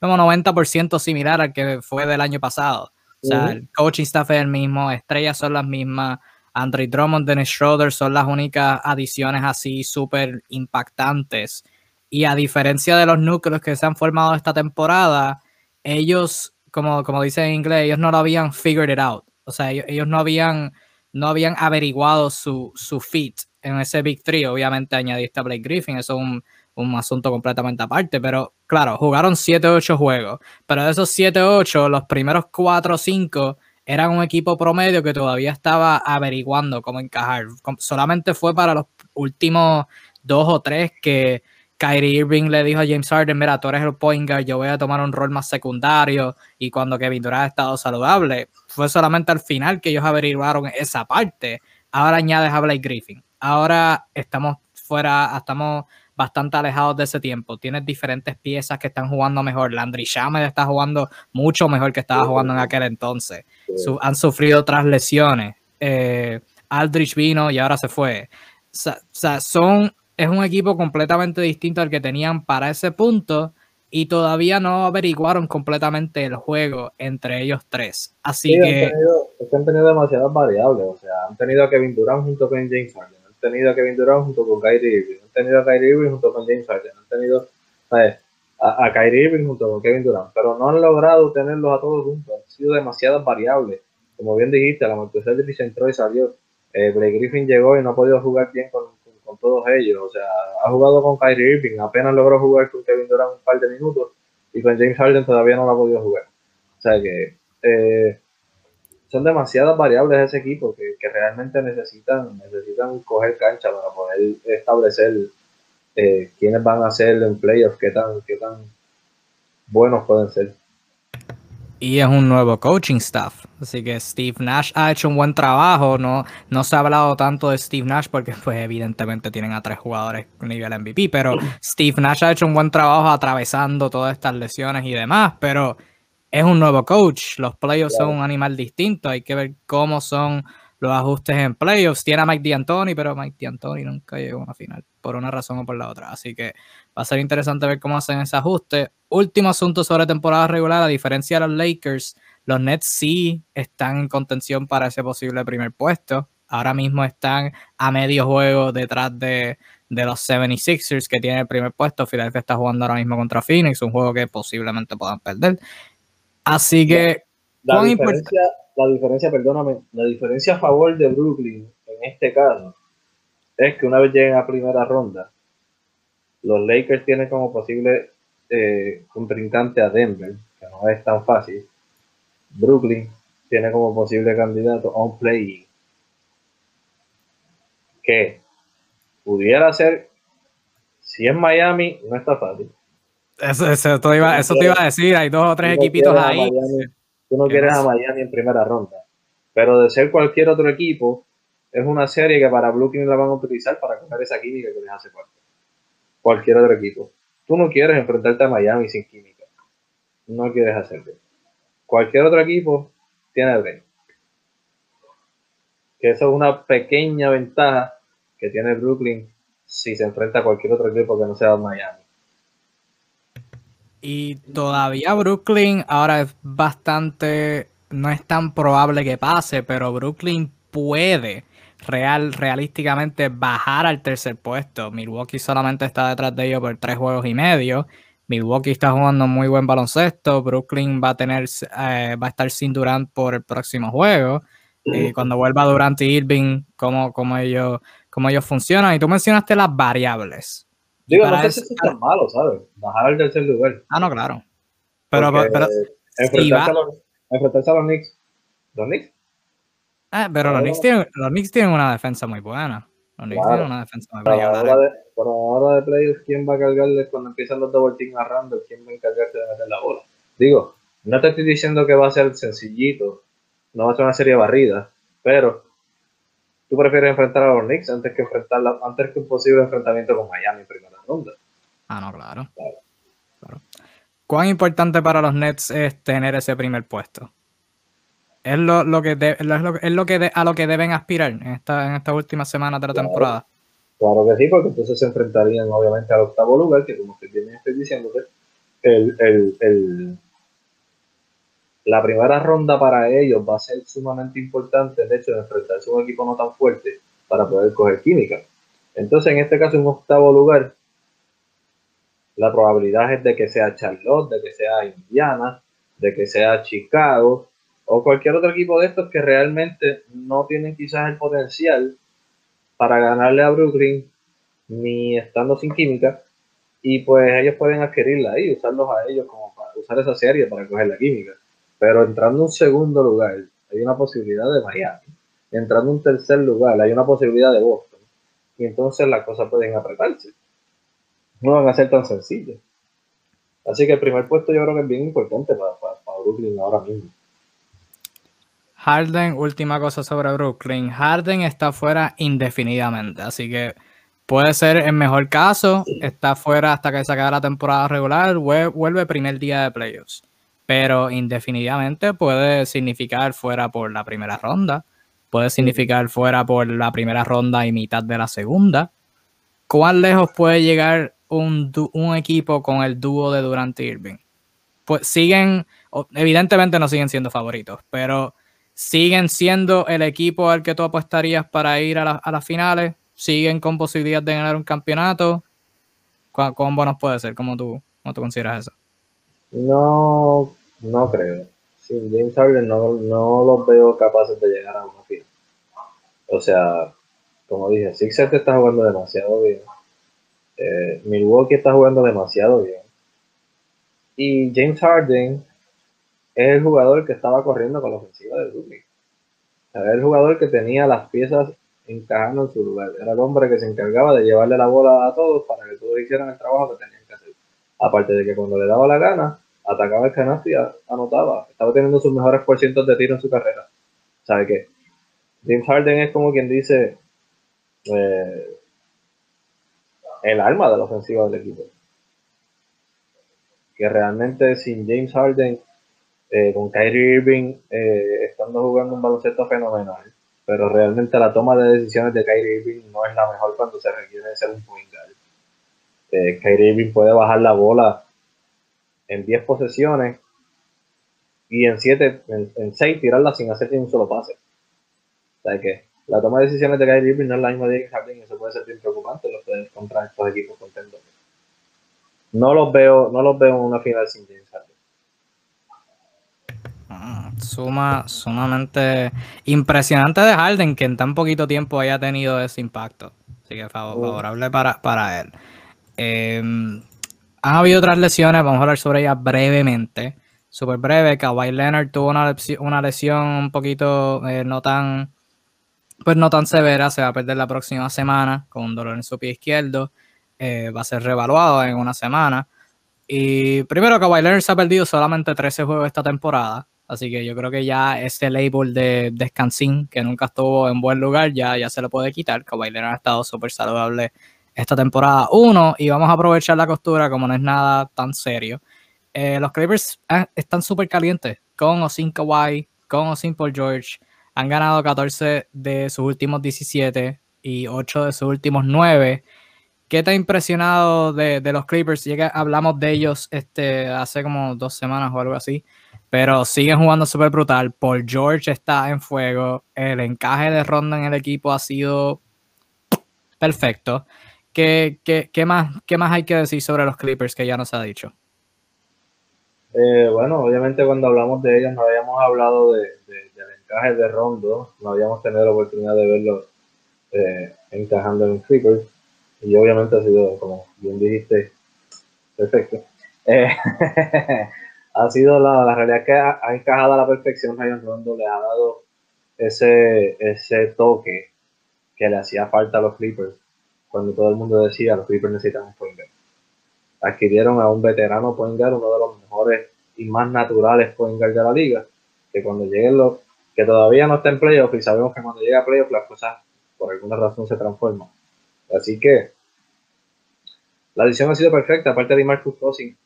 como 90% similar al que fue del año pasado. O sea, el coaching staff es el mismo, estrellas son las mismas, Andre Drummond, Dennis Schroeder son las únicas adiciones así súper impactantes. Y a diferencia de los núcleos que se han formado esta temporada, ellos, como, como dice en inglés, ellos no lo habían figured it out. O sea, ellos, no, habían, no habían averiguado su, su fit en ese Big Three. Obviamente añadiste a Blake Griffin, eso es un, un asunto completamente aparte. Pero claro, jugaron 7-8 juegos. Pero de esos 7-8, los primeros 4 o 5 era un equipo promedio que todavía estaba averiguando cómo encajar. Solamente fue para los últimos dos o tres que Kyrie Irving le dijo a James Harden, mira, tú eres el point guard, yo voy a tomar un rol más secundario y cuando Kevin Durant ha estado saludable, fue solamente al final que ellos averiguaron esa parte. Ahora añades a Blake Griffin. Ahora estamos fuera, estamos bastante alejados de ese tiempo. Tienes diferentes piezas que están jugando mejor. Landry Shamed está jugando mucho mejor que estaba jugando en aquel entonces. han sufrido otras lesiones. Eh, Aldrich vino y ahora se fue. O sea, son, es un equipo completamente distinto al que tenían para ese punto y todavía no averiguaron completamente el juego entre ellos tres. Así que... Han tenido, han tenido demasiadas variables. O sea, han tenido a Kevin Durant junto con James Harden tenido a Kevin Durant junto con Kyrie Irving, han tenido a Kyrie Irving junto con James Harden, han tenido a, a, Kyrie Irving junto con Kevin Durant, pero no han logrado tenerlos a todos juntos, han sido demasiadas variables. Como bien dijiste, la Marcus entró y salió. Eh, Blake Griffin llegó y no ha podido jugar bien con, con, todos ellos. O sea, ha jugado con Kyrie Irving, apenas logró jugar con Kevin Durant un par de minutos y con James Harden todavía no lo ha podido jugar. O sea que eh, son demasiadas variables ese equipo que, realmente necesitan, necesitan coger cancha para poder establecer eh, quiénes van a ser en playoffs, qué tan, qué tan buenos pueden ser. Y es un nuevo coaching staff. Así que Steve Nash ha hecho un buen trabajo. No, no se ha hablado tanto de Steve Nash porque pues evidentemente tienen a tres jugadores nivel MVP. Pero Steve Nash ha hecho un buen trabajo atravesando todas estas lesiones y demás. Pero es un nuevo coach. Los playoffs son un animal distinto. Hay que ver cómo son los ajustes en playoffs. Tiene a Mike D'Antoni, pero Mike D'Antoni nunca llegó a una final, por una razón o por la otra. Así que va a ser interesante ver cómo hacen ese ajuste. Último asunto sobre temporada regular, a diferencia de los Lakers, los Nets sí están en contención para ese posible primer puesto. Ahora mismo están a medio juego detrás de, de los 76ers que tienen el primer puesto. Philadelphia está jugando ahora mismo contra Phoenix, un juego que posiblemente puedan perder. Así que, la, diferencia, la diferencia, perdóname, la diferencia a favor de Brooklyn en este caso es que una vez lleguen a primera ronda, los Lakers tienen como posible eh, contrincante a Denver, que no es tan fácil. Brooklyn tiene como posible candidato a un play que pudiera ser, si es Miami, no está fácil. Eso, eso, te iba, eso te iba a decir, hay dos o tres equipitos ahí. Tú no quieres a Miami en primera ronda, pero de ser cualquier otro equipo, es una serie que para Brooklyn la van a utilizar para coger esa química que les hace falta. Cualquier otro equipo. Tú no quieres enfrentarte a Miami sin química. No quieres hacerlo. Cualquier otro equipo tiene el. Que eso es una pequeña ventaja que tiene Brooklyn si se enfrenta a cualquier otro equipo que no sea Miami. Y todavía Brooklyn ahora es bastante, no es tan probable que pase, pero Brooklyn puede real, realísticamente bajar al tercer puesto. Milwaukee solamente está detrás de ellos por tres juegos y medio. Milwaukee está jugando muy buen baloncesto. Brooklyn va a tener, eh, va a estar sin Durant por el próximo juego. Y cuando vuelva Durant y Irving, cómo, cómo, ellos, cómo ellos funcionan. Y tú mencionaste las variables. Digo, no es tan malo, ¿sabes? Bajar al tercer lugar. Ah, no, claro. Pero, pero enfrentarse, a los, enfrentarse a los Knicks. ¿Los Knicks? Eh, pero los Knicks, tienen, los Knicks tienen una defensa muy buena. Los Knicks tienen una defensa muy buena. Ahora de, por ahora de playoffs, ¿quién va a cargarle cuando empiezan los double team a Randall? ¿Quién va a encargarse de meter la bola? Digo, no te estoy diciendo que va a ser sencillito, no va a ser una serie barrida, pero tú prefieres enfrentar a los Knicks antes que enfrentar antes que un posible enfrentamiento con Miami primero. Ronda. Ah, no, claro. claro. ¿Cuán importante para los Nets es tener ese primer puesto? ¿Es lo, lo que, es lo, que a lo que deben aspirar en, esta, en estas últimas semanas de la temporada? Claro que sí, porque entonces se enfrentarían obviamente al octavo lugar, que como que bien estoy diciéndote, el, el, el, la primera ronda para ellos va a ser sumamente importante, de hecho, de enfrentarse a un equipo no tan fuerte para poder coger química. Entonces, en este caso, un octavo lugar, la probabilidad es de que sea Charlotte, de que sea Indiana, de que sea Chicago o cualquier otro equipo de estos que realmente no tienen quizás el potencial para ganarle a Brooklyn ni estando sin química y pues ellos pueden adquirirla ahí, usarlos a ellos como para usar esa serie para coger la química. Pero entrando en un segundo lugar, hay una posibilidad de Miami. Entrando en un tercer lugar, hay una posibilidad de Boston. Y entonces las cosas pueden apretarse. No van a ser tan sencillas. Así que el primer puesto yo creo que es bien importante para, para, Brooklyn ahora mismo. Harden, última cosa sobre Brooklyn. Harden está fuera indefinidamente, así que puede ser el mejor caso. Está fuera hasta que se acabe la temporada regular. Vuelve primer día de playoffs pero indefinidamente puede significar fuera por la primera ronda, puede significar fuera por la primera ronda y mitad de la segunda. ¿Cuán lejos puede llegar un, equipo con el dúo de Durant Irving? Pues siguen, evidentemente no siguen siendo favoritos, pero siguen siendo el equipo al que tú apostarías para ir a, las finales, siguen con posibilidad de ganar un campeonato. ¿Cuán, buenos puede ser? ¿Cómo tú, cómo tú consideras eso? No no creo. Sin James Harden no, no los veo capaces de llegar a una final. O sea, como dije, Sixers está jugando demasiado bien. Eh, Milwaukee está jugando demasiado bien. Y James Harden es el jugador que estaba corriendo con la ofensiva de Brooklyn. Era el jugador que tenía las piezas encajando en su lugar. Era el hombre que se encargaba de llevarle la bola a todos para que todos hicieran el trabajo que tenían que hacer. Aparte de que cuando le daba la gana, atacaba el canasto y anotaba. Estaba teniendo sus mejores por de tiro en su carrera. ¿Sabe qué? James Harden es como quien dice eh, el alma de la ofensiva del equipo. Que realmente sin James Harden, eh, con Kyrie Irving eh, estando jugando un baloncesto fenomenal, pero realmente la toma de decisiones de Kyrie Irving no es la mejor cuando se requiere ser un point guard. Kyrie Irving puede bajar la bola en 10 posesiones y en 7, en, 6 tirarla sin hacer un solo pase. O sea que la toma de decisiones de Kyrie Irving no es la misma de Harden y eso puede ser bien preocupante los pueden contra estos equipos contentos. No los veo, no los veo en una final sin James Harden. Ah, suma, sumamente impresionante de Harden que en tan poquito tiempo haya tenido ese impacto. Así que favorable para, para él. Eh, han habido otras lesiones, vamos a hablar sobre ellas brevemente. Súper breve, Kawhi Leonard tuvo una, lesión un poquito eh, no tan pues no tan severa, se va a perder la próxima semana con un dolor en su pie izquierdo. Eh, va a ser revaluado en una semana. Y primero, Kawhi Leonard se ha perdido solamente 13 juegos esta temporada. Así que yo creo que ya ese label de descansín, que nunca estuvo en buen lugar, ya, ya se lo puede quitar. Kawhi Leonard ha estado súper saludable esta temporada 1 y vamos a aprovechar la costura como no es nada tan serio. Eh, los Clippers eh, están súper calientes con o sin Kawhi, con o sin Paul George. Han ganado 14 de sus últimos 17 y 8 de sus últimos 9. ¿Qué te ha impresionado de, los Clippers? Ya hablamos de ellos este, hace como dos semanas o algo así, pero siguen jugando súper brutal. Paul George está en fuego. El encaje de ronda en el equipo ha sido perfecto. ¿Qué, qué, más, ¿Qué más hay que decir sobre los Clippers que ya nos ha dicho? Eh, bueno, obviamente cuando hablamos de ellos no habíamos hablado de, encaje de Rondo, no habíamos tenido la oportunidad de verlo eh, encajando en Clippers y obviamente ha sido, como bien dijiste, perfecto. Eh, ha sido la, la, realidad que ha, encajado a la perfección Rayon Rondo, le ha dado ese, ese toque que le hacía falta a los Clippers cuando todo el mundo decía los Clippers necesitan un point guard. Adquirieron a un veterano point guard, uno de los mejores y más naturales point guard de la liga, que cuando lleguen los, que todavía no está en playoff y sabemos que cuando llega a playoff las cosas por alguna razón se transforman. Así que la adición ha sido perfecta, aparte de Marcus Cousins.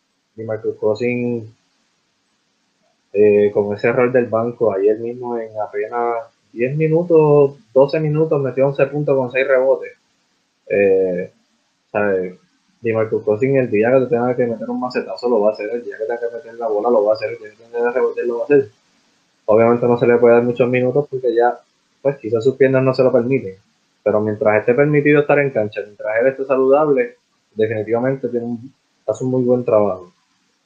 Eh, con ese error del banco ayer mismo en apenas 10 minutos, 12 minutos metió 11 puntos con 6 rebotes. Eh, ¿sabes? Y Marcus el día que te tenga que meter un macetazo lo va a hacer, el día que tenga que meter la bola lo va a hacer, el día que tenga que rebote lo va a hacer. Obviamente no se le puede dar muchos minutos porque ya, pues quizás sus piernas no se lo permiten. Pero mientras esté permitido estar en cancha, mientras él esté saludable, definitivamente tiene un, hace un muy buen trabajo.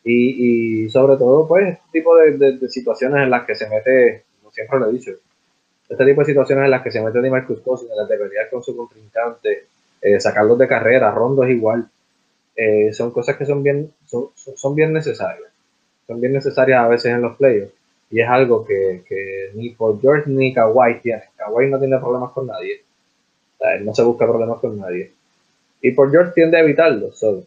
Y, y sobre todo, pues, este tipo de, de, situaciones en las que se mete, como siempre lo he dicho, este tipo de situaciones en las que se mete Di Marcus Cousins, en las de pelear con su contrincante, eh, sacarlos de carrera, rondos igual, eh, son cosas que son bien, son, son, bien necesarias. Son bien necesarias a veces en los playoffs. Y es algo que, que ni por George ni Kawhi tiene. Kawhi no tiene problemas con nadie. No se busca problemas con nadie. Y por George tiende a evitarlo. So,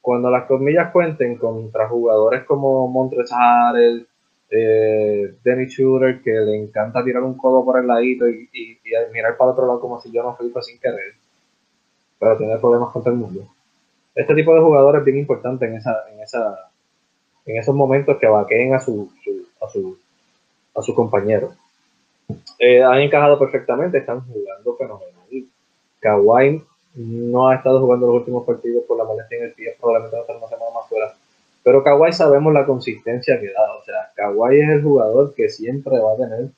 cuando las comillas cuenten contra jugadores como Montrezl el eh, Denny Shooter, que le encanta tirar un codo por el ladito y, mirar para otro lado como si yo no fui sin querer, pero tiene problemas con todo el mundo. Este tipo de jugadores es bien importante en esa, en esa, en esos momentos que vaqueen a su, a su, a su compañero. Eh, han encajado perfectamente, están jugando fenomenal. Kawhi no ha estado jugando los últimos partidos por la molestia en el pie, probablemente va a estar una semana más fuera. Pero Kawhi sabemos la consistencia que da. O sea, Kawhi es el jugador que siempre va a tener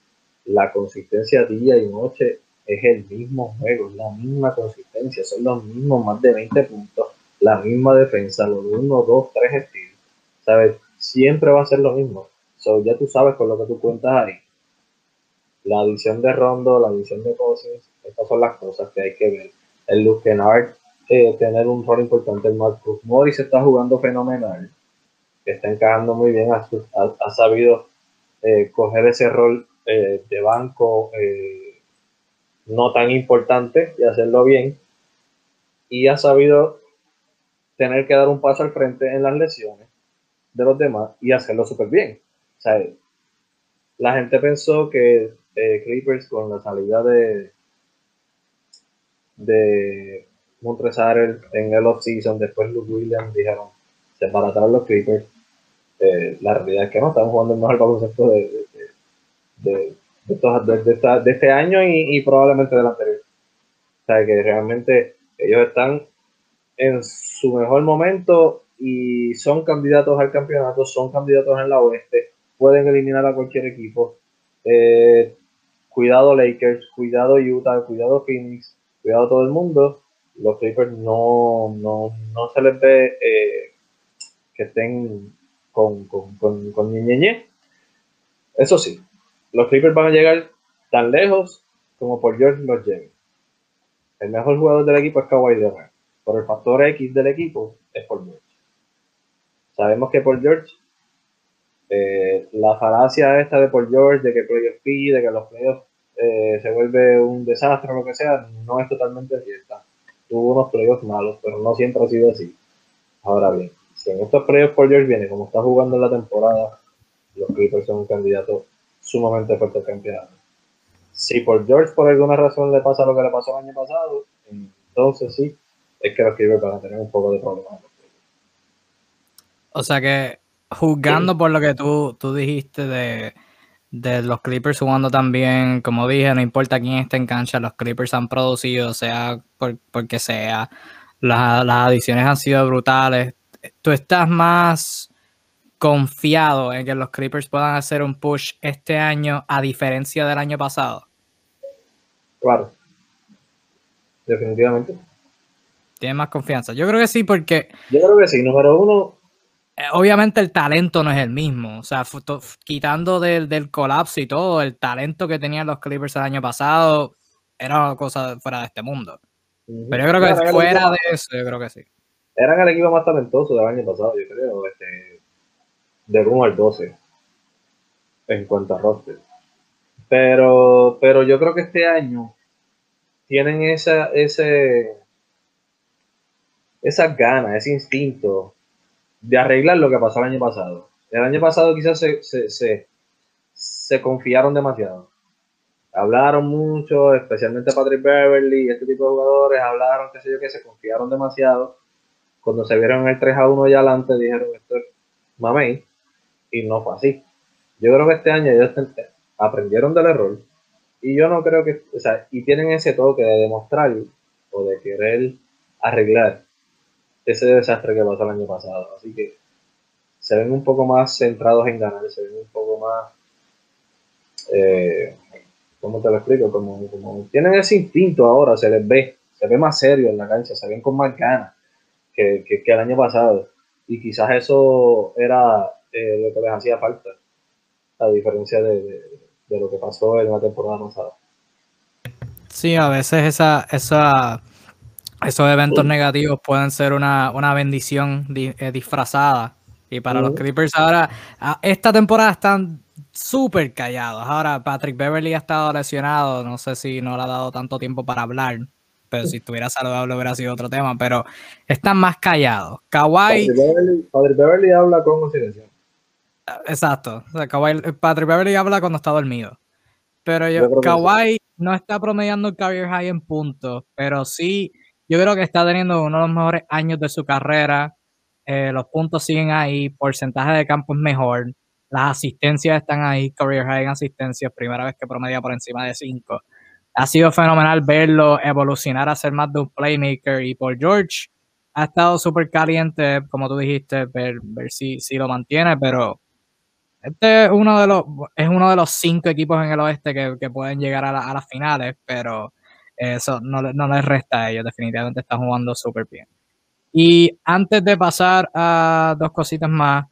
la consistencia día y noche. Es el mismo juego, es la misma consistencia, son los mismos más de 20 puntos, la misma defensa, los 1, 2, 3 estilos. ¿Sabes? Siempre va a ser lo mismo. So, ya tú sabes con lo que tú cuentas ahí. La adición de Rondo, la adición de Cousins, estas son las cosas que hay que ver el Luke Kennard eh, tener un rol importante. El Marcus Morris está jugando fenomenal, está encajando muy bien, ha, sabido eh, coger ese rol eh, de banco no tan importante y hacerlo bien. Y ha sabido tener que dar un paso al frente en las lesiones de los demás y hacerlo súper bien. O sea, la gente pensó que Clippers con la salida de, de Montrezl en el off-season, después Luke Williams dijeron, se barataron los Clippers. Eh, la realidad es que no, están jugando el mejor baloncesto de, de, de, de, este año y, y, probablemente del anterior. O sea, que realmente ellos están en su mejor momento y son candidatos al campeonato, son candidatos en la oeste, pueden eliminar a cualquier equipo. Eh, cuidado Lakers, cuidado Utah, cuidado Phoenix, cuidado todo el mundo, los Clippers no, no, no se les ve eh, que estén con, con, con, Eso sí, los Clippers van a llegar tan lejos como por George los lleve. El mejor jugador del equipo es Kawhi Leonard. Por el factor X del equipo es por George. Sabemos que por George, eh, la falacia esta de por George, de que playoff P, de que los playoffs eh, se vuelve un desastre o lo que sea, no es totalmente cierta. Tuvo unos playoffs malos, pero no siempre ha sido así. Ahora bien, si en estos playoffs por George viene como está jugando en la temporada, los Clippers son un candidato sumamente fuerte al campeonato. Si por George por alguna razón le pasa lo que le pasó el año pasado, entonces sí, es que los Clippers van a tener un poco de problemas. O sea que, juzgando por lo que tú, tú dijiste de de los Clippers jugando también, como dije, no importa quién esté en cancha, los Clippers han producido, sea por, porque sea, las, adiciones han sido brutales. ¿Tú estás más confiado en que los Clippers puedan hacer un push este año a diferencia del año pasado? Claro, definitivamente. ¿Tienes más confianza? Yo creo que sí, porque... Yo creo que sí, número uno, obviamente el talento no es el mismo. O sea, quitando del, colapso y todo, el talento que tenían los Clippers el año pasado era una cosa fuera de este mundo. Pero yo creo que fuera de eso, yo creo que sí. Eran el equipo más talentoso del año pasado, yo creo, este, del 1 al 12, en cuanto a roster. Pero, pero yo creo que este año tienen esa, ese, esas ganas, ese instinto de arreglar lo que pasó el año pasado. El año pasado quizás se, se, se, confiaron demasiado. Hablaron mucho, especialmente Patrick Beverly este tipo de jugadores, hablaron, qué sé yo, que se confiaron demasiado cuando se vieron el 3 a 1 ya adelante, dijeron esto es mamey, y no fue así. Yo creo que este año ellos aprendieron del error, y yo no creo que, o sea, y tienen ese toque de demostrar o de querer arreglar ese desastre que pasó el año pasado. Así que se ven un poco más centrados en ganar, se ven un poco más, eh, ¿cómo te lo explico? Como, tienen ese instinto ahora, se les ve, se ve más serio en la cancha, se ven con más ganas que, el año pasado. Y quizás eso era eh, lo que les hacía falta, a diferencia de, lo que pasó en la temporada pasada. Sí, a veces esa, esa, esos eventos negativos pueden ser una, bendición eh, disfrazada y para los Clippers ahora, esta temporada están súper callados. Ahora Patrick Beverly ha estado lesionado, no sé si no le ha dado tanto tiempo para hablar, pero si estuviera saludable hubiera sido otro tema, pero están más callados. Kawhi... Patrick Beverly, habla con silencio. Exacto. Patrick Beverly habla cuando está dormido. Pero yo, Kawhi no está promediando el career high en puntos, pero sí, yo creo que está teniendo uno de los mejores años de su carrera eh, los puntos siguen ahí, porcentaje de campo es mejor, las asistencias están ahí, career high en asistencias, primera vez que promedia por encima de 5. Ha sido fenomenal verlo evolucionar a ser más de un playmaker y por George ha estado súper caliente, como tú dijiste, ver, ver si, si lo mantiene, pero este es uno de los, es uno de los cinco equipos en el oeste que, pueden llegar a, las finales, pero eso no, les resta a ellos, definitivamente están jugando súper bien. Y antes de pasar a dos cositas más,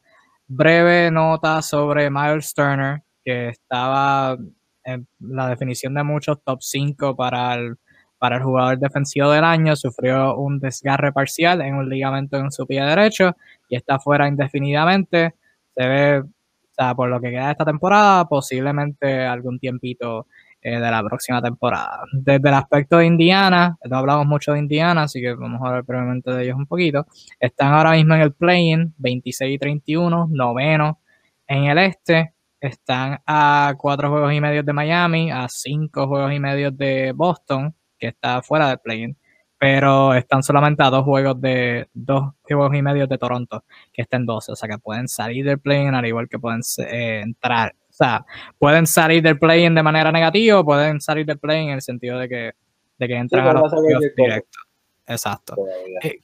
breve nota sobre Miles Turner, que estaba en la definición de muchos top 5 para el, para el jugador defensivo del año. Sufrió un desgarre parcial en un ligamento en su pie derecho y está fuera indefinidamente. Se ve, o sea, por lo que queda de esta temporada, posiblemente algún tiempito eh, de la próxima temporada. Desde el aspecto de Indiana, no hablamos mucho de Indiana, así que vamos a hablar brevemente de ellos un poquito. Están ahora mismo en el play-in, 26 y 31, noveno en el este. Están a cuatro juegos y medio de Miami, a cinco juegos y medio de Boston, que está fuera del play-in, pero están solamente a dos juegos de dos juegos y medio de Toronto, que está en 12, o sea que pueden salir del play-in al igual que pueden eh, entrar sea, pueden salir del play-in de manera negativa o pueden salir del play en el sentido de que, de que entran a los directos. Exacto. Eh,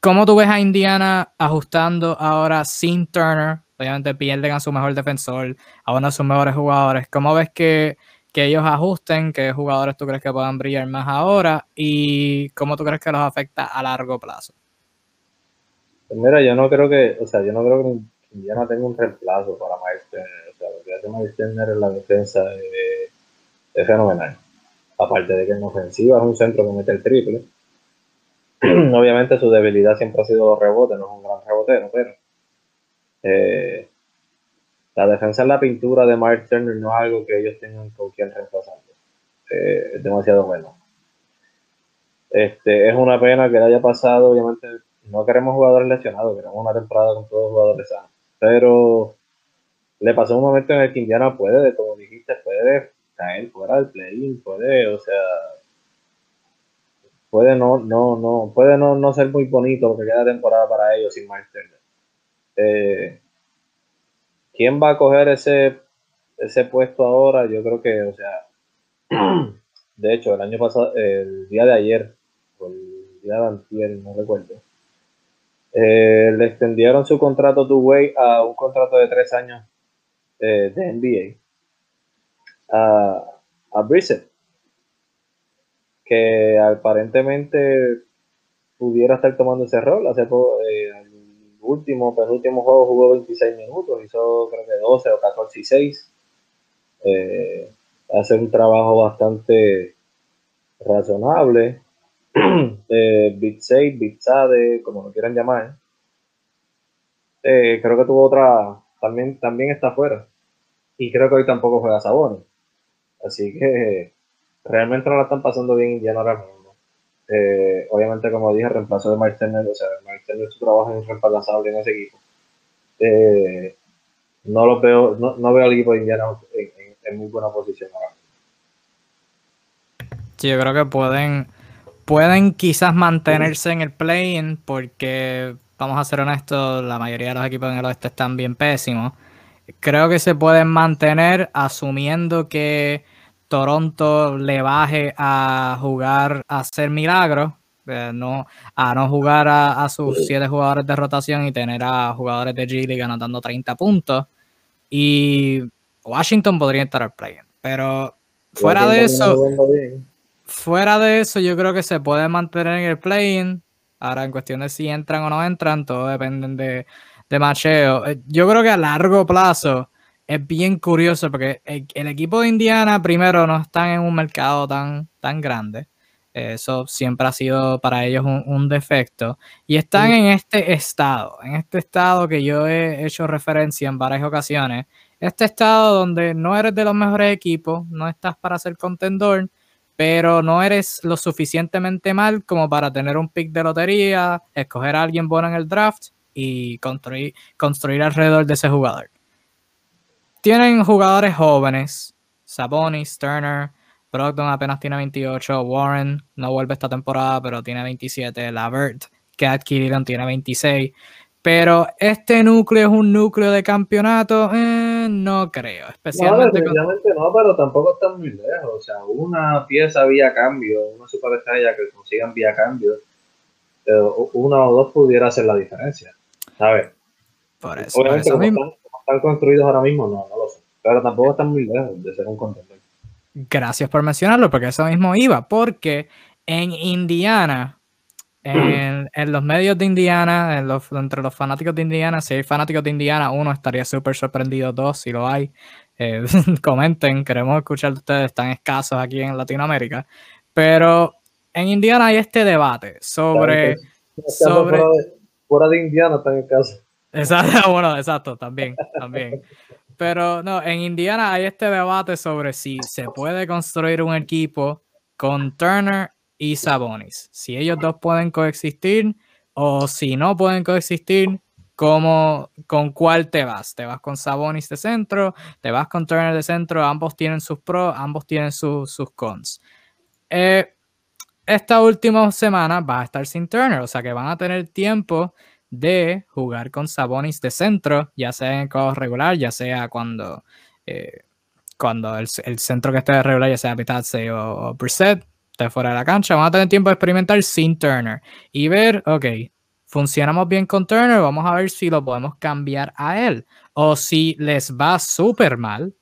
¿Cómo tú ves a Indiana ajustando ahora sin Turner? Obviamente pierden a su mejor defensor, a uno de sus mejores jugadores. ¿Cómo ves que, que ellos ajusten? ¿Qué jugadores tú crees que puedan brillar más ahora? ¿Y cómo tú crees que los afecta a largo plazo? Pues mira, yo no creo que, o sea, yo no creo que Indiana tenga un reemplazo para lo que hace Miles Turner en la defensa es, fenomenal. Aparte de que en ofensiva es un centro que mete el triple. Obviamente su debilidad siempre ha sido los rebotes, no es un gran rebotero, pero eh, la defensa en la pintura de Miles Turner no es algo que ellos tengan con quien reemplazarlo. Eh, es demasiado bueno. Este, es una pena que le haya pasado, obviamente no queremos jugadores lesionados, queremos una temporada con todos los jugadores sanos. Pero le pasó un momento en el que Indiana puede, como dijiste, puede caer fuera del play puede, o sea, puede no, no, no, puede no, no ser muy bonito lo que queda temporada para ellos sin Miles eh, ¿Quién va a coger ese, ese puesto ahora? Yo creo que, o sea, de hecho, el año pasado, el día de ayer, o el día de antier, no recuerdo, eh, le extendieron su contrato two way a un contrato de tres años de NBA a, a Brissett, que aparentemente pudiera estar tomando ese rol. Hace eh, el último, penúltimo juego jugó 26 minutos, hizo creo que 12 o 14 y 6. Eh, hace un trabajo bastante razonable. eh, Big 6, Big Sade, como lo quieran llamar. Eh, creo que tuvo otra, también, también está fuera y creo que hoy tampoco juega Sabonis. Así que realmente no la están pasando bien Indiana ahora mismo. Obviamente, como dije, reemplazo de Mike o sea, Mike su trabajo es reemplazable en ese equipo. Eh, no lo veo, no, veo al equipo de Indiana en, muy buena posición ahora. Sí, yo creo que pueden, pueden quizás mantenerse en el play-in porque, vamos a ser honestos, la mayoría de los equipos en el oeste están bien pésimos. Creo que se pueden mantener asumiendo que Toronto le baje a jugar, a hacer milagros, eh, no, a no jugar a, sus siete jugadores de rotación y tener a jugadores de G League anotando 30 puntos. Y Washington podría entrar al play. Pero fuera de eso, fuera de eso, yo creo que se puede mantener en el play-in. Ahora, en cuestión de si entran o no entran, todo depende de, de macheo. Eh, yo creo que a largo plazo es bien curioso porque el, equipo de Indiana, primero, no está en un mercado tan, tan grande. Eso siempre ha sido para ellos un, defecto. Y están en este estado, en este estado que yo he hecho referencia en varias ocasiones. Este estado donde no eres de los mejores equipos, no estás para ser contendor, pero no eres lo suficientemente mal como para tener un pick de lotería, escoger a alguien bueno en el draft y construir, construir alrededor de ese jugador. Tienen jugadores jóvenes, Sabonis, Turner, Brogdon apenas tiene 28, Warren no vuelve esta temporada, pero tiene 27, Lavert, que adquirieron, tiene 26. Pero este núcleo es un núcleo de campeonato, eh, no creo. Especialmente no, no, pero tampoco están muy lejos. O sea, una pieza vía cambio, una superestrella que consigan vía cambio, una o dos pudiera hacer la diferencia. ¿Sabes? Por eso, Obviamente, como, están, construidos ahora mismo, no, no lo sé. Pero tampoco están muy lejos de ser un contendor. Gracias por mencionarlo, porque eso mismo iba, porque en Indiana, en, los medios de Indiana, entre los fanáticos de Indiana, si hay fanáticos de Indiana, uno estaría súper sorprendido, dos, si lo hay, eh, comenten, queremos escuchar de ustedes, están escasos aquí en Latinoamérica, pero en Indiana hay este debate sobre... sobre... Fuera, de, Indiana están escasos. Exacto, bueno, exacto, también, también. Pero no, en Indiana hay este debate sobre si se puede construir un equipo con Turner y Sabonis. Si ellos dos pueden coexistir o si no pueden coexistir, ¿cómo, ¿con cuál te vas? ¿Te vas con Sabonis de centro? ¿Te vas con Turner de centro? Ambos tienen sus pros, ambos tienen sus cons. Eh, esta última semana va a estar sin Turner, o sea que van a tener tiempo de jugar con Sabonis de centro, ya sea en el regular, ya sea cuando, eh, cuando el, centro que esté regular, ya sea Pitazze o, o Brissett, esté fuera de la cancha, van a tener tiempo de experimentar sin Turner y ver, ok, funcionamos bien con Turner, vamos a ver si lo podemos cambiar a él. O si les va súper mal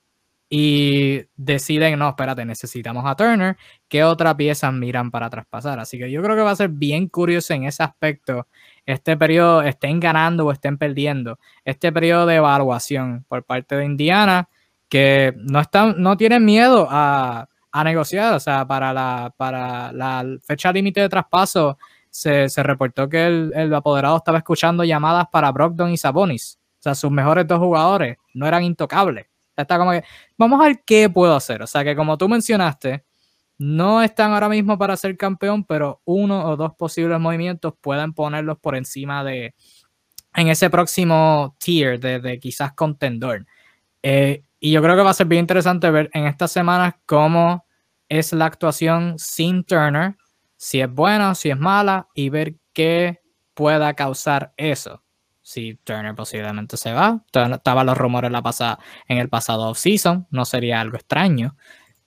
y deciden, no, espérate, necesitamos a Turner, ¿qué otra pieza miran para traspasar? Así que yo creo que va a ser bien curioso en ese aspecto este periodo estén ganando o estén perdiendo, este periodo de evaluación por parte de Indiana, que no, están, no tienen miedo a, negociar, o sea, para la, para la fecha límite de traspaso se, reportó que el, apoderado estaba escuchando llamadas para Brogdon y Sabonis, o sea, sus mejores dos jugadores no eran intocables. Está como que, vamos a ver qué puedo hacer, o sea, que como tú mencionaste, no están ahora mismo para ser campeón, pero uno o dos posibles movimientos pueden ponerlos por encima de, en ese próximo tier de, quizás contendor. Eh, y yo creo que va a ser bien interesante ver en estas semanas cómo es la actuación sin Turner, si es buena o si es mala, y ver qué pueda causar eso. Si Turner posiblemente se va, estaban los rumores la en el pasado off-season, no sería algo extraño.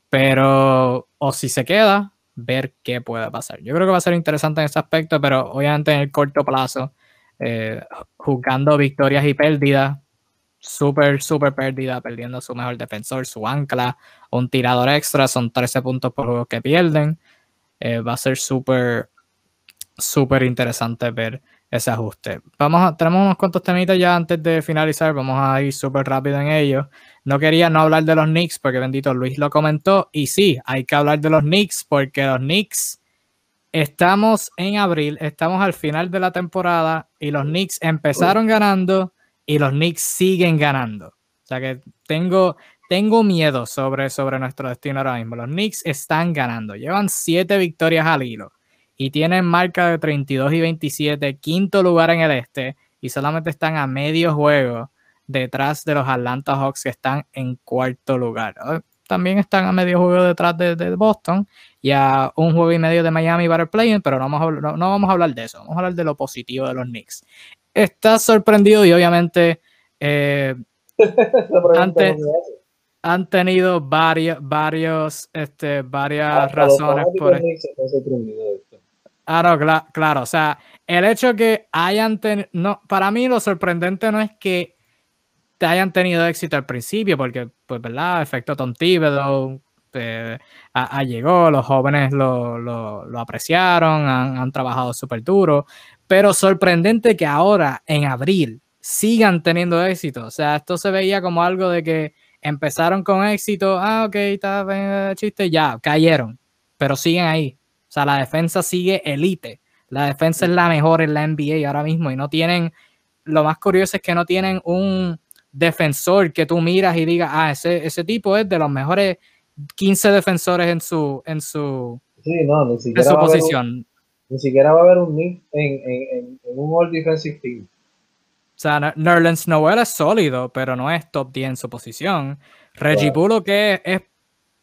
Pero, o si se queda, ver qué puede pasar. Yo creo que va a ser interesante en ese aspecto, pero obviamente en el corto plazo, eh, jugando victorias y pérdidas, súper, súper pérdida, perdiendo su mejor defensor, su ancla, un tirador extra, son 13 puntos por juego que pierden. Eh, va a ser súper, súper interesante ver ese ajuste. Vamos a, tenemos unos cuantos temitas ya antes de finalizar, vamos a ir súper rápido en ellos. No quería no hablar de los Knicks porque bendito Luis lo comentó y sí, hay que hablar de los Knicks porque los Knicks estamos en abril, estamos al final de la temporada y los Knicks empezaron ganando y los Knicks siguen ganando. O sea que tengo, tengo miedo sobre, sobre nuestro destino ahora mismo. Los Knicks están ganando, llevan siete victorias al hilo y tienen marca de 32 y 27, quinto lugar en el este, y solamente están a medio juego detrás de los Atlanta Hawks que están en cuarto lugar. también están a medio juego detrás de, Boston y a un juego y medio de Miami para el play pero no vamos, a, no, vamos a hablar de eso, vamos a hablar de lo positivo de los Knicks. Estás sorprendido y obviamente eh, han tenido varios, varios, este, varias razones por Claro, claro, o sea, el hecho que hayan tenido, no, para mí lo sorprendente no es que te hayan tenido éxito al principio, porque, pues, ¿verdad? Efecto Tom eh, llegó, los jóvenes lo, lo, apreciaron, han, han trabajado súper duro, pero sorprendente que ahora, en abril, sigan teniendo éxito. O sea, esto se veía como algo de que empezaron con éxito, ah, ok, está chiste, ya, cayeron, pero siguen ahí. O sea, la defensa sigue elite. La defensa es la mejor en la NBA ahora mismo y no tienen, lo más curioso es que no tienen un defensor que tú miras y digas, ah, ese, ese tipo es de los mejores 15 defensores en su, en su, posición. ni siquiera va a haber un en, en, en un All Defensive Team. O sea, Nerlens Noel es sólido, pero no es top 10 en su posición. Reggie Bullock es, es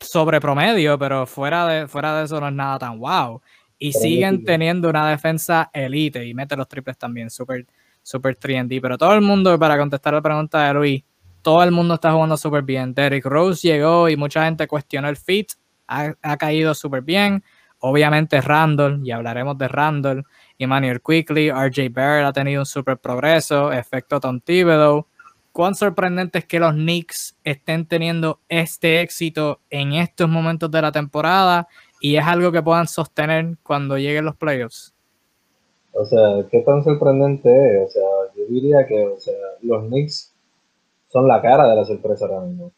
sobre promedio, pero fuera de, fuera de eso no es nada tan wow. Y siguen teniendo una defensa elite y mete los triples también, súper super 3D. Pero todo el mundo, para contestar la pregunta de Luis, todo el mundo está jugando súper bien. Derrick Rose llegó y mucha gente cuestionó el fit, ha, ha caído súper bien. Obviamente Randall, y hablaremos de Randall, Emmanuel Quickly, RJ Barrett ha tenido un super progreso, efecto Tom Thibodeau. ¿Cuán sorprendente es que los Knicks estén teniendo este éxito en estos momentos de la temporada y es algo que puedan sostener cuando lleguen los playoffs? O sea, ¿qué tan sorprendente es? O sea, yo diría que o sea, los Knicks son la cara de la sorpresa ahora mismo.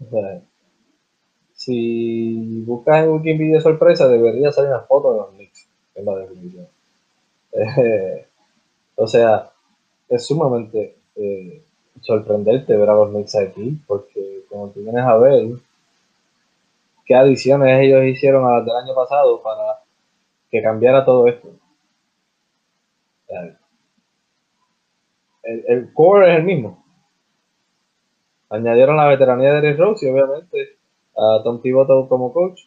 O sea, si buscas en Wikipedia sorpresa, debería salir una foto de los Knicks en la definición. Eh, o sea, es sumamente eh, sorprendente ver a los Knicks aquí, porque como tú vienes a ver, qué adiciones ellos hicieron a las del año pasado para que cambiara todo esto. El, el core es el mismo. Añadieron la veteranía de Derrick Rose y obviamente a Tom Thibodeau como coach.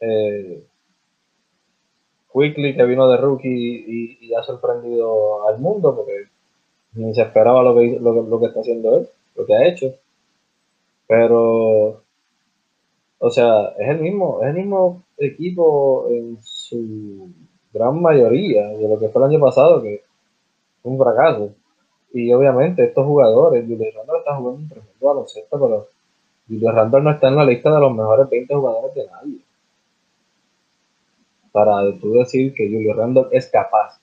Eh, Quickly que vino de rookie y, ha sorprendido al mundo porque ni se esperaba lo que, lo, que está haciendo él, lo que ha hecho. Pero, o sea, es el mismo, es el mismo equipo en su gran mayoría de lo que fue el año pasado, que fue un fracaso. Y obviamente estos jugadores, Julio Randall está jugando un tremendo baloncesto, pero Julio Randall no está en la lista de los mejores 20 jugadores de nadie para tú decir que Julio Randall es capaz.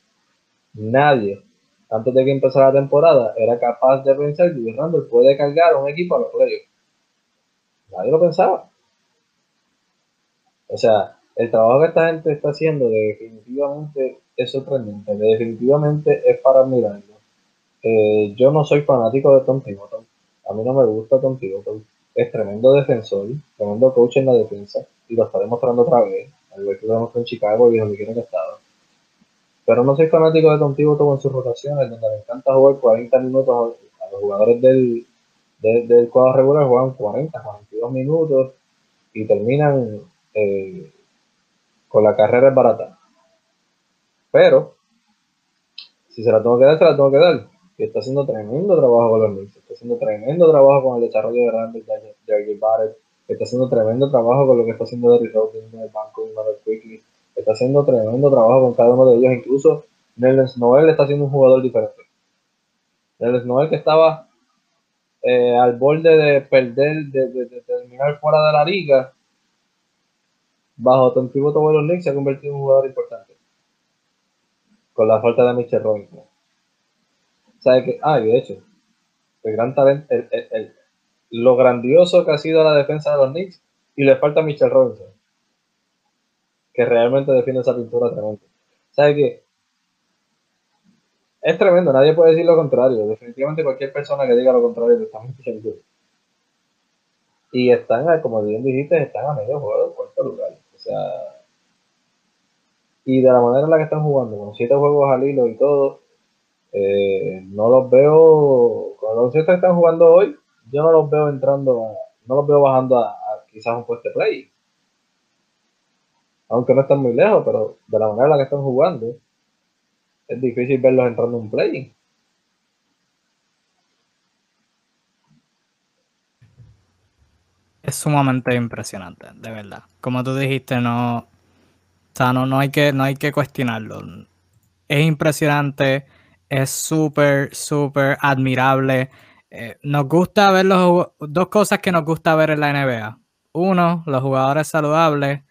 Nadie, antes de que empezara la temporada, era capaz de pensar que Randall puede cargar un equipo a los playoffs. Nadie lo pensaba. O sea, el trabajo que esta gente está haciendo definitivamente es sorprendente, definitivamente es para admirarlo. Eh, yo no soy fanático de Tom Thibodeau, a mí no me gusta Tom Thibodeau, es tremendo defensor, tremendo coach en la defensa y lo está demostrando otra vez al ver que lo en Chicago y donde quiera que estado. Pero no soy fanático de Tom todo en sus rotaciones, donde me encanta jugar 40 minutos a los jugadores del, del, cuadro regular, juegan 40, 42 minutos y terminan eh, con la carrera barata. Pero, si se la tengo que dar, se la tengo que dar. Y está haciendo tremendo trabajo con los Knicks, está haciendo tremendo trabajo con el desarrollo de Randall, de Barrett, está haciendo tremendo trabajo con lo que está haciendo Derrick Rose en el banco Manuel Quickly. Está haciendo tremendo trabajo con cada uno de ellos. Incluso Nelson Noel está siendo un jugador diferente. Nelson Noel que estaba eh, al borde de perder, de, terminar fuera de la liga, bajo Tontivo todo los Knicks se ha convertido en un jugador importante. Con la falta de Mitchell Robinson. ¿Sabe que? Ah, de hecho, el gran talento, el lo grandioso que ha sido la defensa de los Knicks y le falta a Michelle Robinson, que realmente defiende esa pintura tremenda. ¿Sabe qué? Es tremendo, nadie puede decir lo contrario. Definitivamente cualquier persona que diga lo contrario está mintiendo. Y están, como bien dijiste, están a medio juego de cuarto lugar. O sea, y de la manera en la que están jugando, con siete juegos al hilo y todo, eh, no los veo, con los siete que están jugando hoy, yo no los veo entrando, no los veo bajando a, quizás un puesto play. Aunque no están muy lejos, pero de la manera en la que están jugando, es difícil verlos entrando en un play. Es sumamente impresionante, de verdad. Como tú dijiste, no, o no, no, hay, que, no hay que cuestionarlo. Es impresionante, es súper, súper admirable. Eh, nos gusta ver los dos cosas que nos gusta ver en la NBA. Uno, los jugadores saludables.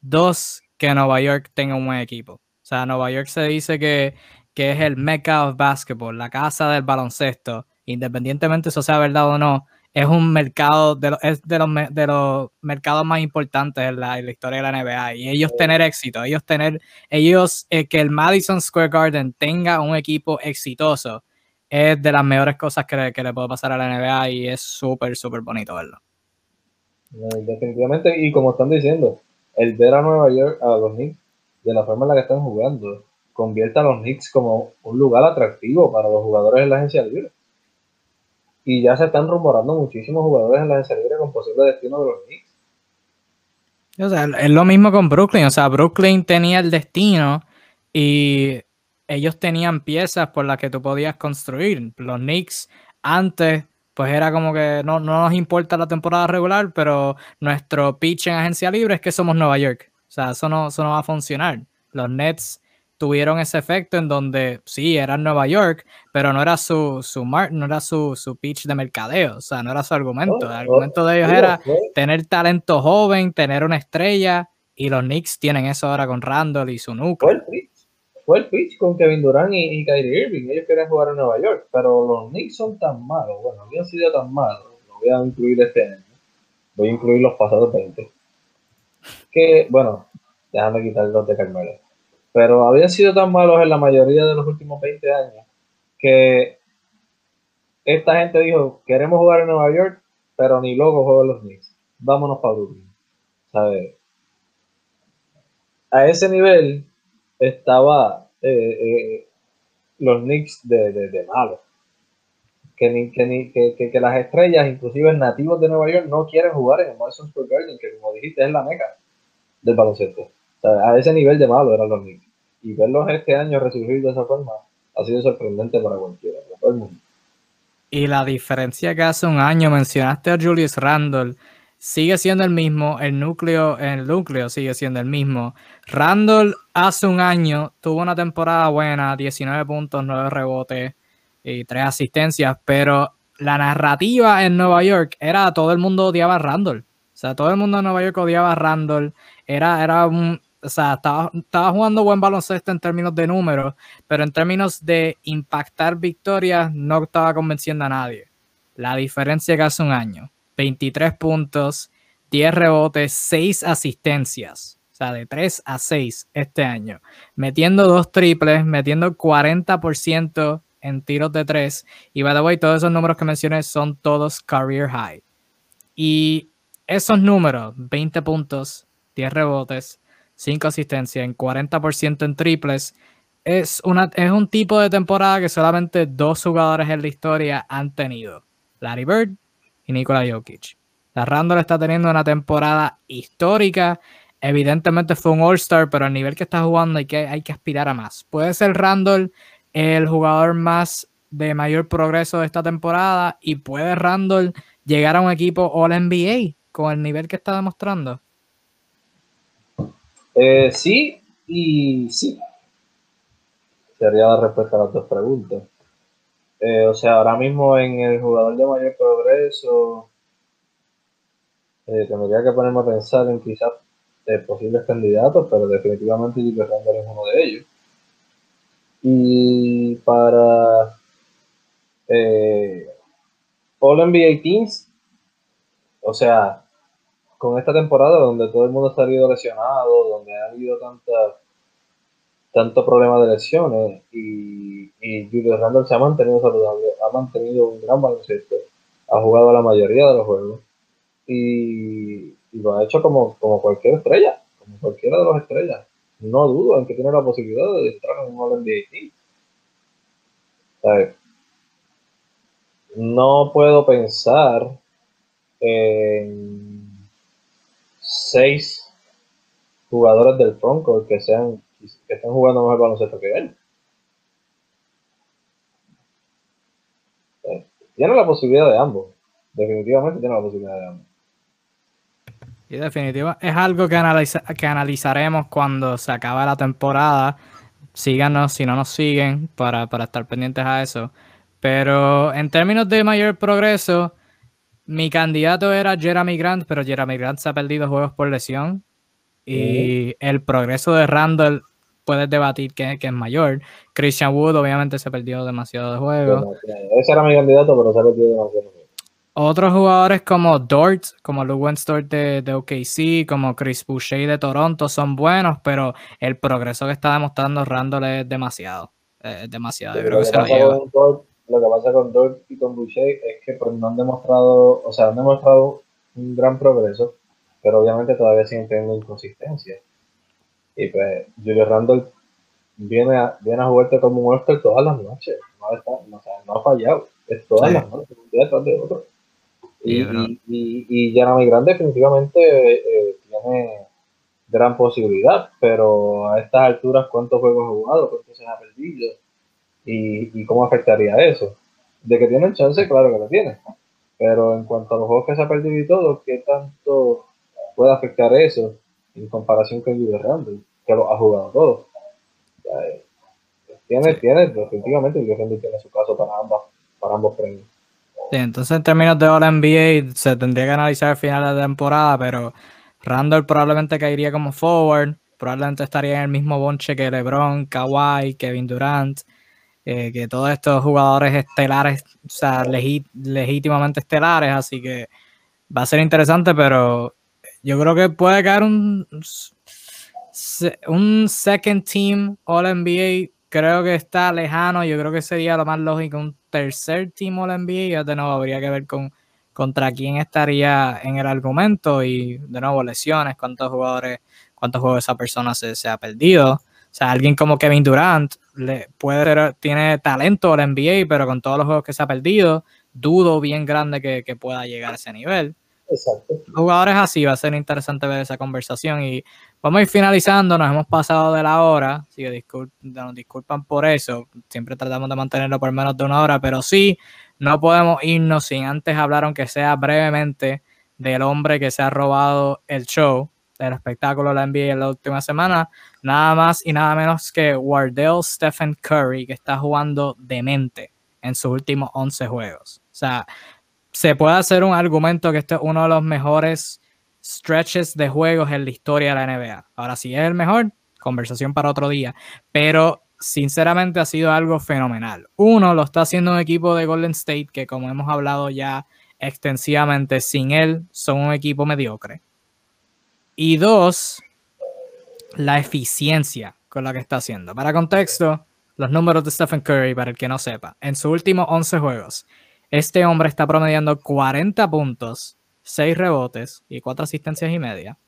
Dos, que Nueva York tenga un buen equipo. O sea, Nueva York se dice que, que es el Mecca of Basketball, la casa del baloncesto. Independientemente eso sea verdad o no, es un mercado, de, es de los, de los mercados más importantes en la, historia de la NBA. Y ellos tener éxito, ellos tener, ellos, eh, que el Madison Square Garden tenga un equipo exitoso, es de las mejores cosas que que le puede pasar a la NBA y es súper, súper bonito verlo. Definitivamente, y como están diciendo, el ver a Nueva York, a los Knicks, de la forma en la que están jugando, convierte a los Knicks como un lugar atractivo para los jugadores de la agencia libre y ya se están rumorando muchísimos jugadores en la libre con posible destino de los Knicks. O sea, es lo mismo con Brooklyn. O sea, Brooklyn tenía el destino y ellos tenían piezas por las que tú podías construir. Los Knicks antes, pues era como que no, no nos importa la temporada regular, pero nuestro pitch en agencia libre es que somos Nueva York. O sea, eso no, eso no va a funcionar. Los Nets tuvieron ese efecto en donde sí, era Nueva York, pero no era su, su no era su, su, pitch de mercadeo, o sea, no era su argumento. Oh, el argumento de ellos oh, era tener talento joven, tener una estrella, y los Knicks tienen eso ahora con Randall y su núcleo. El pitch, con Kevin Durant y, Kyrie Irving, ellos querían jugar en Nueva York, pero los Knicks son tan malos, bueno, habían sido tan malos, no voy a incluir este año, voy a incluir los pasados 20, que, bueno, déjame quitar los de Carmelo pero habían sido tan malos en la mayoría de los últimos 20 años que esta gente dijo, queremos jugar en Nueva York, pero ni loco juegan los Knicks. Vámonos para Brooklyn. ¿Sabes? A ese nivel estaba eh, eh, los Knicks de, de, malos. Que, que, que, las estrellas, inclusive nativos de Nueva York, no quieren jugar en el Madison Square Garden, que como dijiste es la meca del baloncesto a ese nivel de malo eran los Knicks. Y verlos este año resurgir de esa forma ha sido sorprendente para cualquiera, para el mundo. Y la diferencia que hace un año mencionaste a Julius Randle sigue siendo el mismo, el núcleo, el núcleo sigue siendo el mismo. Randall hace un año tuvo una temporada buena, 19 puntos, 9 rebotes y 3 asistencias, pero la narrativa en Nueva York era todo el mundo odiaba a Randall. O sea, todo el mundo en Nueva York odiaba a Randall. Era, era un, o sea, estaba, estaba, jugando buen baloncesto en términos de números, pero en términos de impactar victorias no estaba convenciendo a nadie. La diferencia que hace un año, 23 puntos, 10 rebotes, 6 asistencias. O sea, de 3 a 6 este año. Metiendo dos triples, metiendo 40% en tiros de 3. Y by the way, todos esos números que mencioné son todos career high. Y esos números, 20 puntos, 10 rebotes, 5 asistencias en 40% en triples. Es, una, es un tipo de temporada que solamente dos jugadores en la historia han tenido. Larry Bird y Nikola Jokic. La Randall está teniendo una temporada histórica. Evidentemente fue un All-Star, pero al nivel que está jugando hay que, hay que aspirar a más. Puede ser Randall el jugador más de mayor progreso de esta temporada y puede Randall llegar a un equipo All-NBA con el nivel que está demostrando. Eh, sí y sí. Sería la respuesta a las dos preguntas. Eh, o sea, ahora mismo en el jugador de mayor progreso, eh, tendría que ponerme a pensar en quizás posibles candidatos, pero definitivamente Randall es uno de ellos. Y para All NBA Teams, o sea, con esta temporada donde todo el mundo ha salido lesionado, donde ha habido tanta, tanto problema de lesiones y, y Julius Randle se ha mantenido saludable, ha mantenido un gran baloncesto, ha jugado la mayoría de los juegos y, lo ha hecho como, como cualquier estrella, como cualquiera de las estrellas. No dudo en que tiene la posibilidad de entrar en un All NBA No puedo pensar en seis jugadores del frontcourt que sean que estén jugando mejor baloncesto que él. Eh, tiene la posibilidad de ambos. Definitivamente tiene la posibilidad de ambos. Y definitiva, es algo que, analiza, que analizaremos cuando se acabe la temporada. Síganos si no nos siguen para, para estar pendientes a eso. Pero en términos de mayor progreso, mi candidato era Jeremy Grant, pero Jeremy Grant se ha perdido juegos por lesión. Y el progreso de Randall puedes debatir que, que, es mayor. Christian Wood obviamente se perdió demasiado de juegos. Ese era mi candidato, pero se ha perdido demasiado. Otros jugadores como Dort, como Lewis Dort de, de, OKC, como Chris Boucher de Toronto son buenos, pero el progreso que está demostrando Randall es demasiado. Es demasiado. Yo creo que se lo lleva. Dort, lo que pasa con Dort y con Boucher es que pues, no han demostrado, o sea, han demostrado un gran progreso, pero obviamente todavía siguen teniendo inconsistencia. Y pues Julio Randall viene a, viene a jugarte como un Oscar todas las noches. No, está, no, o sea, no ha fallado. Es todas las noches, un día detrás de otro. Y, y, y, y Grant definitivamente eh, tiene gran posibilidad, pero a estas alturas, ¿cuántos juegos ha jugado? ¿Cuántos se ha perdido? ¿Y, y cómo afectaría eso? De que tienen chance, claro que lo tiene. Pero en cuanto a los juegos que se ha perdido y todo, ¿qué tanto puede afectar eso en comparación con Randall, que lo ha jugado todo? Eh, tiene, tiene, definitivamente, Randall tiene su caso para, ambas, para ambos premios. Sí, entonces en términos de All NBA se tendría que analizar al final de la temporada, pero Randall probablemente caería como forward, probablemente estaría en el mismo bonche que LeBron, Kawhi, Kevin Durant, eh, que todos estos jugadores estelares, o sea, legítimamente estelares, así que va a ser interesante, pero yo creo que puede caer un, un second team All NBA creo que está lejano. Yo creo que sería lo más lógico un tercer team All NBA. Ya de nuevo habría que ver con contra quién estaría en el argumento y de nuevo lesiones, cuántos jugadores, cuántos juegos esa persona se, se ha perdido. O sea, alguien como Kevin Durant le puede tiene talento al NBA, pero con todos los juegos que se ha perdido, dudo bien grande que, que pueda llegar a ese nivel. Exacto. Jugadores así, va a ser interesante ver esa conversación y vamos a ir finalizando, nos hemos pasado de la hora, así que nos disculpan por eso, siempre tratamos de mantenerlo por menos de una hora, pero sí, no podemos irnos sin antes hablar, aunque sea brevemente, del hombre que se ha robado el show, del espectáculo la NBA en la última semana, nada más y nada menos que Wardell Stephen Curry, que está jugando demente en sus últimos 11 juegos. O sea, se puede hacer un argumento que este es uno de los mejores stretches de juegos en la historia de la NBA. Ahora, si es el mejor, conversación para otro día. Pero sinceramente ha sido algo fenomenal. Uno, lo está haciendo un equipo de Golden State que, como hemos hablado ya extensivamente, sin él son un equipo mediocre. Y dos, la eficiencia con la que está haciendo. Para contexto, los números de Stephen Curry, para el que no sepa, en sus últimos 11 juegos, este hombre está promediando 40 puntos, 6 rebotes y 4 asistencias y media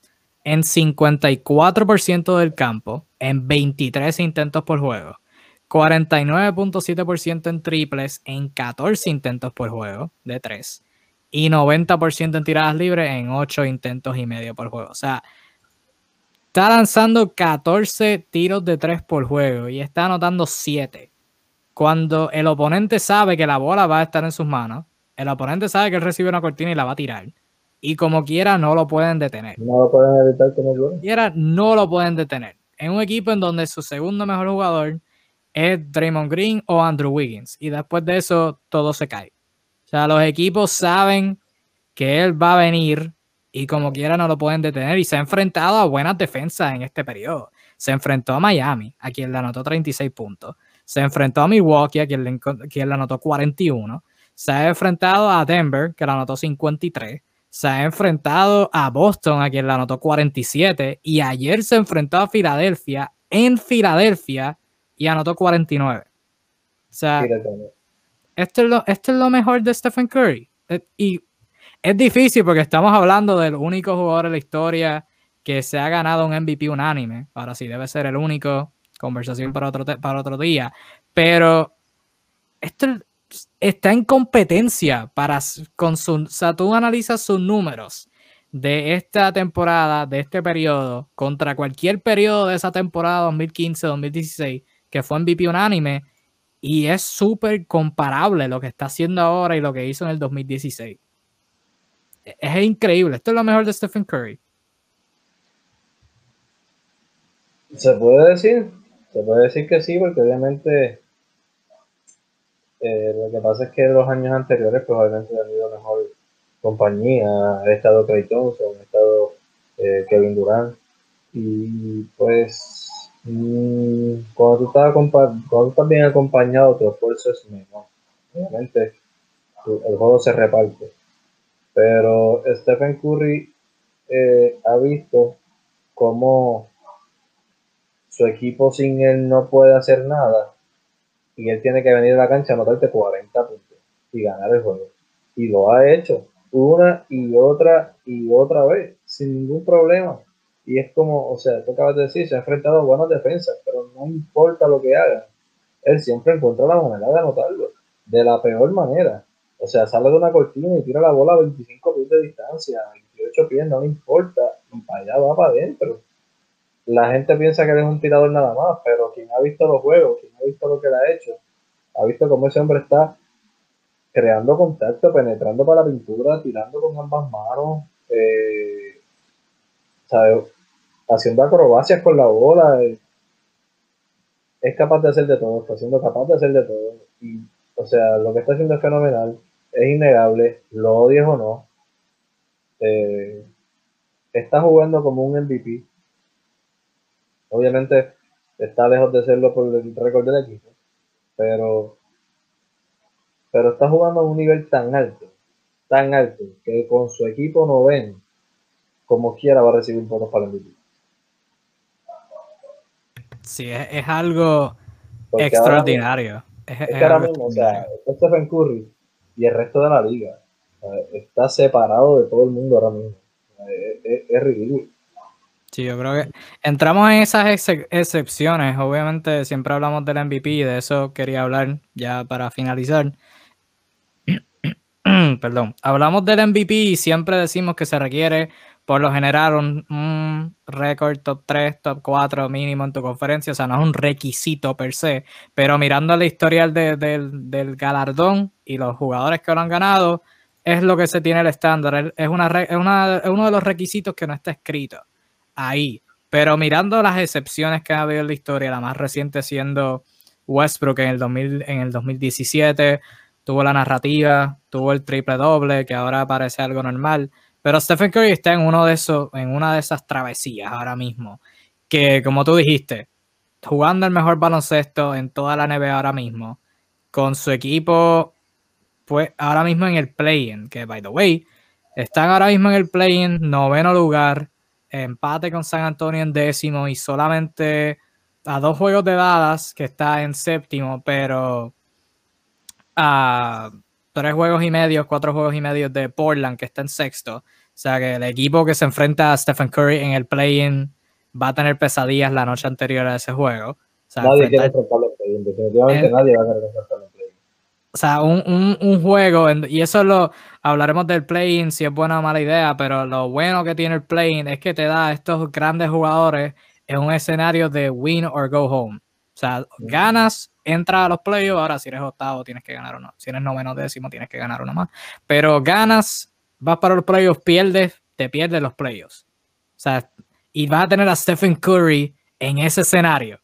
en 54% del campo, en 23 intentos por juego, 49.7% en triples, en 14 intentos por juego de 3 y 90% en tiradas libres en 8 intentos y medio por juego. O sea, está lanzando 14 tiros de 3 por juego y está anotando 7 cuando el oponente sabe que la bola va a estar en sus manos, el oponente sabe que él recibe una cortina y la va a tirar. Y como quiera, no lo pueden detener. No lo pueden evitar como yo. Quiera, no lo pueden detener. En un equipo en donde su segundo mejor jugador es Draymond Green o Andrew Wiggins. Y después de eso, todo se cae. O sea, los equipos saben que él va a venir y como quiera no lo pueden detener. Y se ha enfrentado a buenas defensas en este periodo. Se enfrentó a Miami, a quien le anotó 36 puntos se enfrentó a Milwaukee, a quien le, quien anotó 41. Se ha enfrentado a Denver, que le anotó 53. Se ha enfrentado a Boston, a quien le anotó 47. Y ayer se enfrentó a Filadelfia, en Filadelfia, y anotó 49. O sea, esto es, lo, esto es lo mejor de Stephen Curry. Eh, y es difícil porque estamos hablando del único jugador en la historia que se ha ganado un MVP unánime. Ahora sí, debe ser el único conversación para otro, para otro día. Pero esto está en competencia para con su, o sea, tú analizas sus números de esta temporada, de este periodo, contra cualquier periodo de esa temporada 2015-2016, que fue MVP unánime, y es súper comparable lo que está haciendo ahora y lo que hizo en el 2016. E-, es increíble. Esto es lo mejor de Stephen Curry. Se puede decir, se puede decir que sí, porque obviamente eh, lo que pasa es que los años anteriores, pues obviamente han ido mejor compañía, ha estado Clay Thompson, ha estado eh, Kevin Durant, y pues mm, cuando, tú estás cuando estás bien acompañado, tu esfuerzo es menor. Obviamente el juego se reparte. Pero Stephen Curry eh, ha visto cómo su equipo sin él no puede hacer nada y él tiene que venir a la cancha a anotarte 40 puntos y ganar el juego. Y lo ha hecho una y otra y otra vez, sin ningún problema. Y es como, o sea, tú acabas de decir, se ha enfrentado a buenas defensas, pero no importa lo que haga, él siempre encuentra la manera de anotarlo, de la peor manera. O sea, sale de una cortina y tira la bola a 25 pies de distancia, 28 pies, no le importa, y para allá va para adentro. La gente piensa que él es un tirador nada más, pero quien ha visto los juegos, quien ha visto lo que él ha hecho, ha visto cómo ese hombre está creando contacto, penetrando para la pintura, tirando con ambas manos, eh, haciendo acrobacias con la bola. Eh, es capaz de hacer de todo, está siendo capaz de hacer de todo. Y, o sea, lo que está haciendo es fenomenal, es innegable, lo odies o no. Eh, está jugando como un MVP. Obviamente está lejos de serlo por el récord del equipo, pero pero está jugando a un nivel tan alto, tan alto, que con su equipo no ven como quiera va a recibir votos para el MVP. Sí, es, algo extraordinario. es, que ahora mismo, o sea, Stephen Curry y el resto de la liga está separado de todo el mundo ahora mismo. es, ridículo. Sí, yo creo que entramos en esas excepciones. Obviamente siempre hablamos del MVP y de eso quería hablar ya para finalizar. perdón, hablamos del MVP y siempre decimos que se requiere por lo general un, récord top 3, top 4 mínimo en tu conferencia, o sea, no es un requisito per se, pero mirando la historia del, galardón y los jugadores que lo han ganado, es lo que se tiene el estándar, es, una, es, uno de los requisitos que no está escrito ahí, pero mirando las excepciones que ha habido en la historia, la más reciente siendo Westbrook en el, 2000, en el 2017, tuvo la narrativa, tuvo el triple doble, que ahora parece algo normal. Pero Stephen Curry está en uno de esos, en una de esas travesías ahora mismo. Que como tú dijiste, jugando el mejor baloncesto en toda la NBA ahora mismo, con su equipo, pues ahora mismo en el play-in, que by the way, están ahora mismo en el play-in, noveno lugar, empate con San Antonio en décimo y solamente a dos juegos de dadas que está en séptimo, pero a tres juegos y medio, cuatro juegos y medio de Portland, que está en sexto. O sea que el equipo que se enfrenta a Stephen Curry en el play-in va a tener pesadillas la noche anterior a ese juego. O sea, nadie quiere enfrentarlo al play-in, definitivamente nadie va a querer. O sea, un, un, juego, y eso lo hablaremos del play-in, si es buena o mala idea, pero lo bueno que tiene el play-in es que te da a estos grandes jugadores en un escenario de win or go home. O sea, ganas entra a los playoffs, ahora si eres octavo tienes que ganar uno, si eres noveno décimo tienes que ganar uno más, pero ganas, vas para los playoffs, pierdes, te pierdes los playoffs. O sea, y vas a tener a Stephen Curry en ese escenario.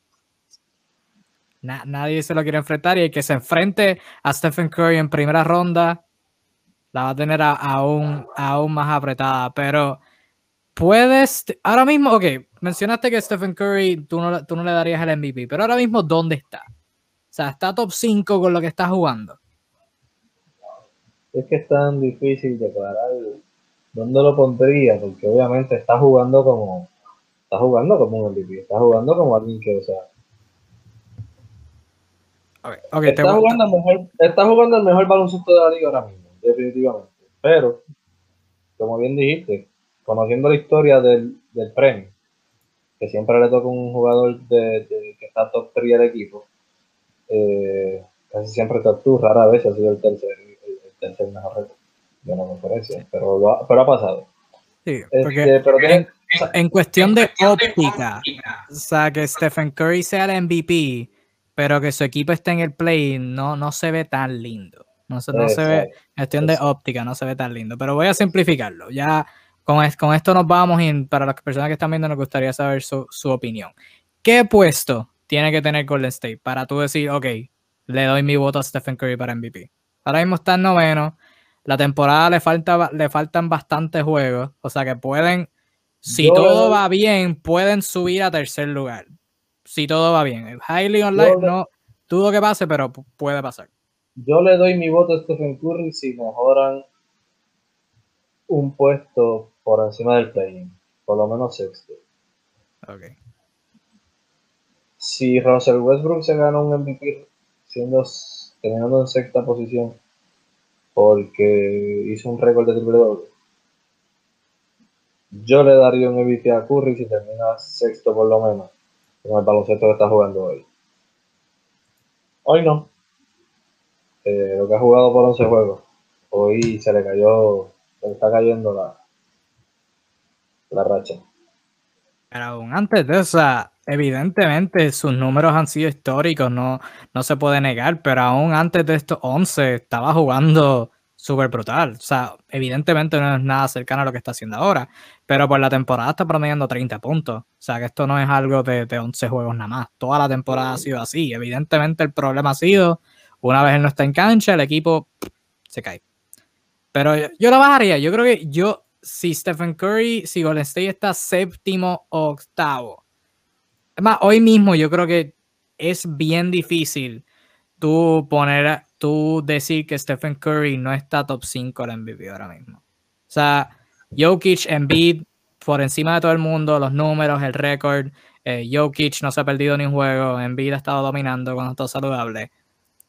Nadie se lo quiere enfrentar y el que se enfrente a Stephen Curry en primera ronda la va a tener aún, aún más apretada, pero puedes, ahora mismo, ok, mencionaste que Stephen Curry tú no, tú no le darías el MVP, pero ahora mismo, ¿dónde está? sea, está top 5 con lo que está jugando. Es que es tan difícil declarar dónde lo pondría, porque obviamente está jugando como está jugando como un MVP, está jugando como alguien que, o sea, está, jugando el mejor, está jugando el mejor baloncesto de la liga ahora mismo, definitivamente. Pero, como bien dijiste, conociendo la historia del, premio, que siempre le toca un jugador de, que está top 3 del equipo, eh, casi siempre tú, rara vez ha sido el tercer, el, tercer mejor de una conferencia, pero, pero ha pasado. Sí, porque en, cuestión de óptica, o sea, que Stephen Curry sea el MVP, pero que su equipo esté en el play, no, no se ve tan lindo. No, se, no se ve, cuestión de óptica, no se ve tan lindo. Pero voy a simplificarlo. Ya con, con esto nos vamos y para las personas que están viendo nos gustaría saber su, su opinión. ¿Qué puesto tiene que tener Golden State para tú decir, ok, le doy mi voto a Stephen Curry para MVP? Ahora mismo está en noveno. La temporada le, falta, le faltan bastantes juegos. O sea que pueden, si todo va bien, pueden subir a tercer lugar. Si todo va bien. Highly online, no dudo que pase, pero puede pasar. Yo le doy mi voto a Stephen Curry si mejoran un puesto por encima del play por lo menos sexto. Ok. Si Russell Westbrook se gana un MVP siendo teniendo en sexta posición porque hizo un récord de triple doble. Yo le daría un MVP a Curry si termina sexto por lo menos con el baloncesto que está jugando hoy. Hoy no. Eh, lo que ha jugado por 11 juegos. Hoy se le cayó, se le está cayendo la, la racha. Pero aún antes de eso, evidentemente sus números han sido históricos, no, no se puede negar, pero aún antes de estos 11 estaba jugando súper brutal. O sea, evidentemente no es nada cercano a lo que está haciendo ahora, pero por la temporada está promediando 30 puntos. O sea, que esto no es algo de, de 11 juegos nada más. Toda la temporada ha sido así. Evidentemente el problema ha sido, una vez él no está en cancha, el equipo se cae. Pero yo, yo lo bajaría. Yo creo que yo, si Stephen Curry, si Golden State está séptimo o octavo, es más, hoy mismo yo creo que es bien difícil tú poner, tú decir que Stephen Curry no está top 5 en MVP ahora mismo. O sea, Jokic, Embiid, por encima de todo el mundo, los números, el récord. Eh, Jokic no se ha perdido ni un juego, Embiid ha estado dominando cuando está saludable.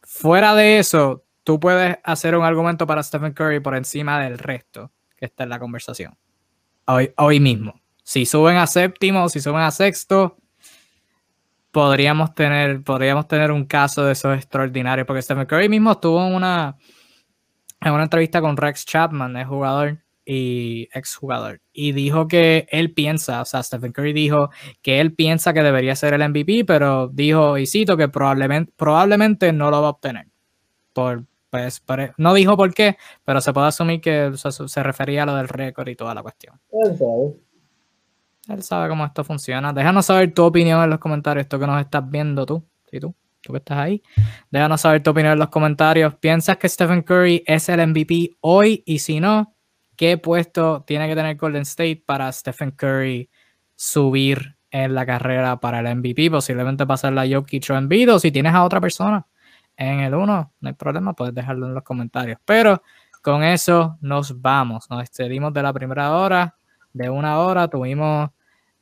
Fuera de eso, tú puedes hacer un argumento para Stephen Curry por encima del resto que está en la conversación. Hoy, hoy mismo. Si suben a séptimo, si suben a sexto, podríamos tener, podríamos tener un caso de esos extraordinarios, porque Stephen Curry mismo estuvo en una, en una entrevista con Rex Chapman, el jugador y exjugador, y dijo que él piensa, o sea, Stephen Curry dijo que él piensa que debería ser el MVP, pero dijo, y cito, que probablemente, probablemente no lo va a obtener. Por, pues, no dijo por qué, pero se puede asumir que se refería a lo del récord y toda la cuestión. Él sabe cómo esto funciona. Déjanos saber tu opinión en los comentarios, esto que nos estás viendo tú, ¿sí tú, tú que estás ahí. Déjanos saber tu opinión en los comentarios. ¿Piensas que Stephen Curry es el MVP hoy? Y si no, ¿qué puesto tiene que tener Golden State para Stephen Curry subir en la carrera para el MVP? Posiblemente pasar la Jokic o Embiid, o si tienes a otra persona en el 1, no hay problema, puedes dejarlo en los comentarios. Pero con eso nos vamos, nos excedimos de la primera hora, de una hora, tuvimos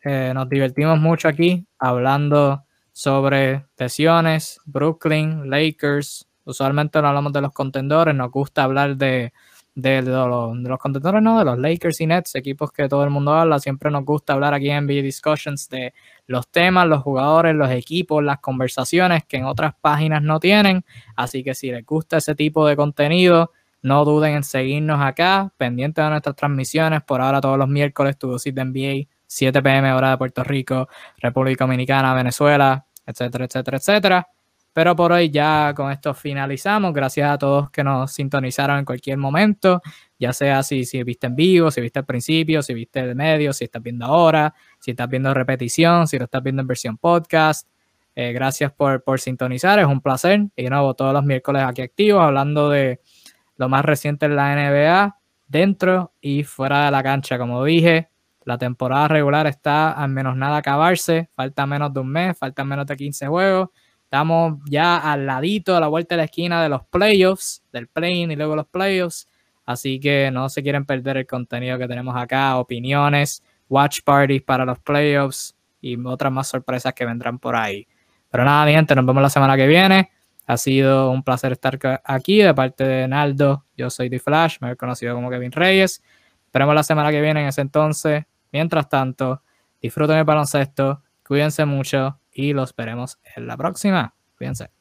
eh, nos divertimos mucho aquí hablando sobre lesiones, Brooklyn, Lakers. Usualmente no hablamos de los contendores, nos gusta hablar de, de, los, contendores, no, de los Lakers y Nets, equipos que todo el mundo habla. Siempre nos gusta hablar aquí en NBA Discussions de los temas, los jugadores, los equipos, las conversaciones que en otras páginas no tienen. Así que si les gusta ese tipo de contenido, no duden en seguirnos acá, pendientes de nuestras transmisiones. Por ahora, todos los miércoles, tu dosis de NBA 7 pm hora de Puerto Rico, República Dominicana, Venezuela, etcétera, etcétera, etcétera. Pero por hoy ya con esto finalizamos. Gracias a todos que nos sintonizaron en cualquier momento, ya sea si, si viste en vivo, si viste al principio, si viste el medio, si estás viendo ahora, si estás viendo repetición, si lo estás viendo en versión podcast. Eh, gracias por, por sintonizar, es un placer. Y de nuevo, todos los miércoles aquí activos, hablando de lo más reciente en la NBA, dentro y fuera de la cancha. Como dije, la temporada regular está a menos nada acabarse, falta menos de un mes, faltan menos de 15 juegos. Estamos ya al ladito, a la vuelta de la esquina de los playoffs, del play-in y luego los playoffs. Así que no se quieren perder el contenido que tenemos acá, opiniones, watch parties para los playoffs y otras más sorpresas que vendrán por ahí. Pero nada, mi gente, nos vemos la semana que viene. Ha sido un placer estar aquí de parte de Naldo. Yo soy The Flash, me he conocido como Kevin Reyes. Esperemos la semana que viene en ese entonces. Mientras tanto, disfruten el baloncesto, cuídense mucho y los veremos en la próxima. Cuídense.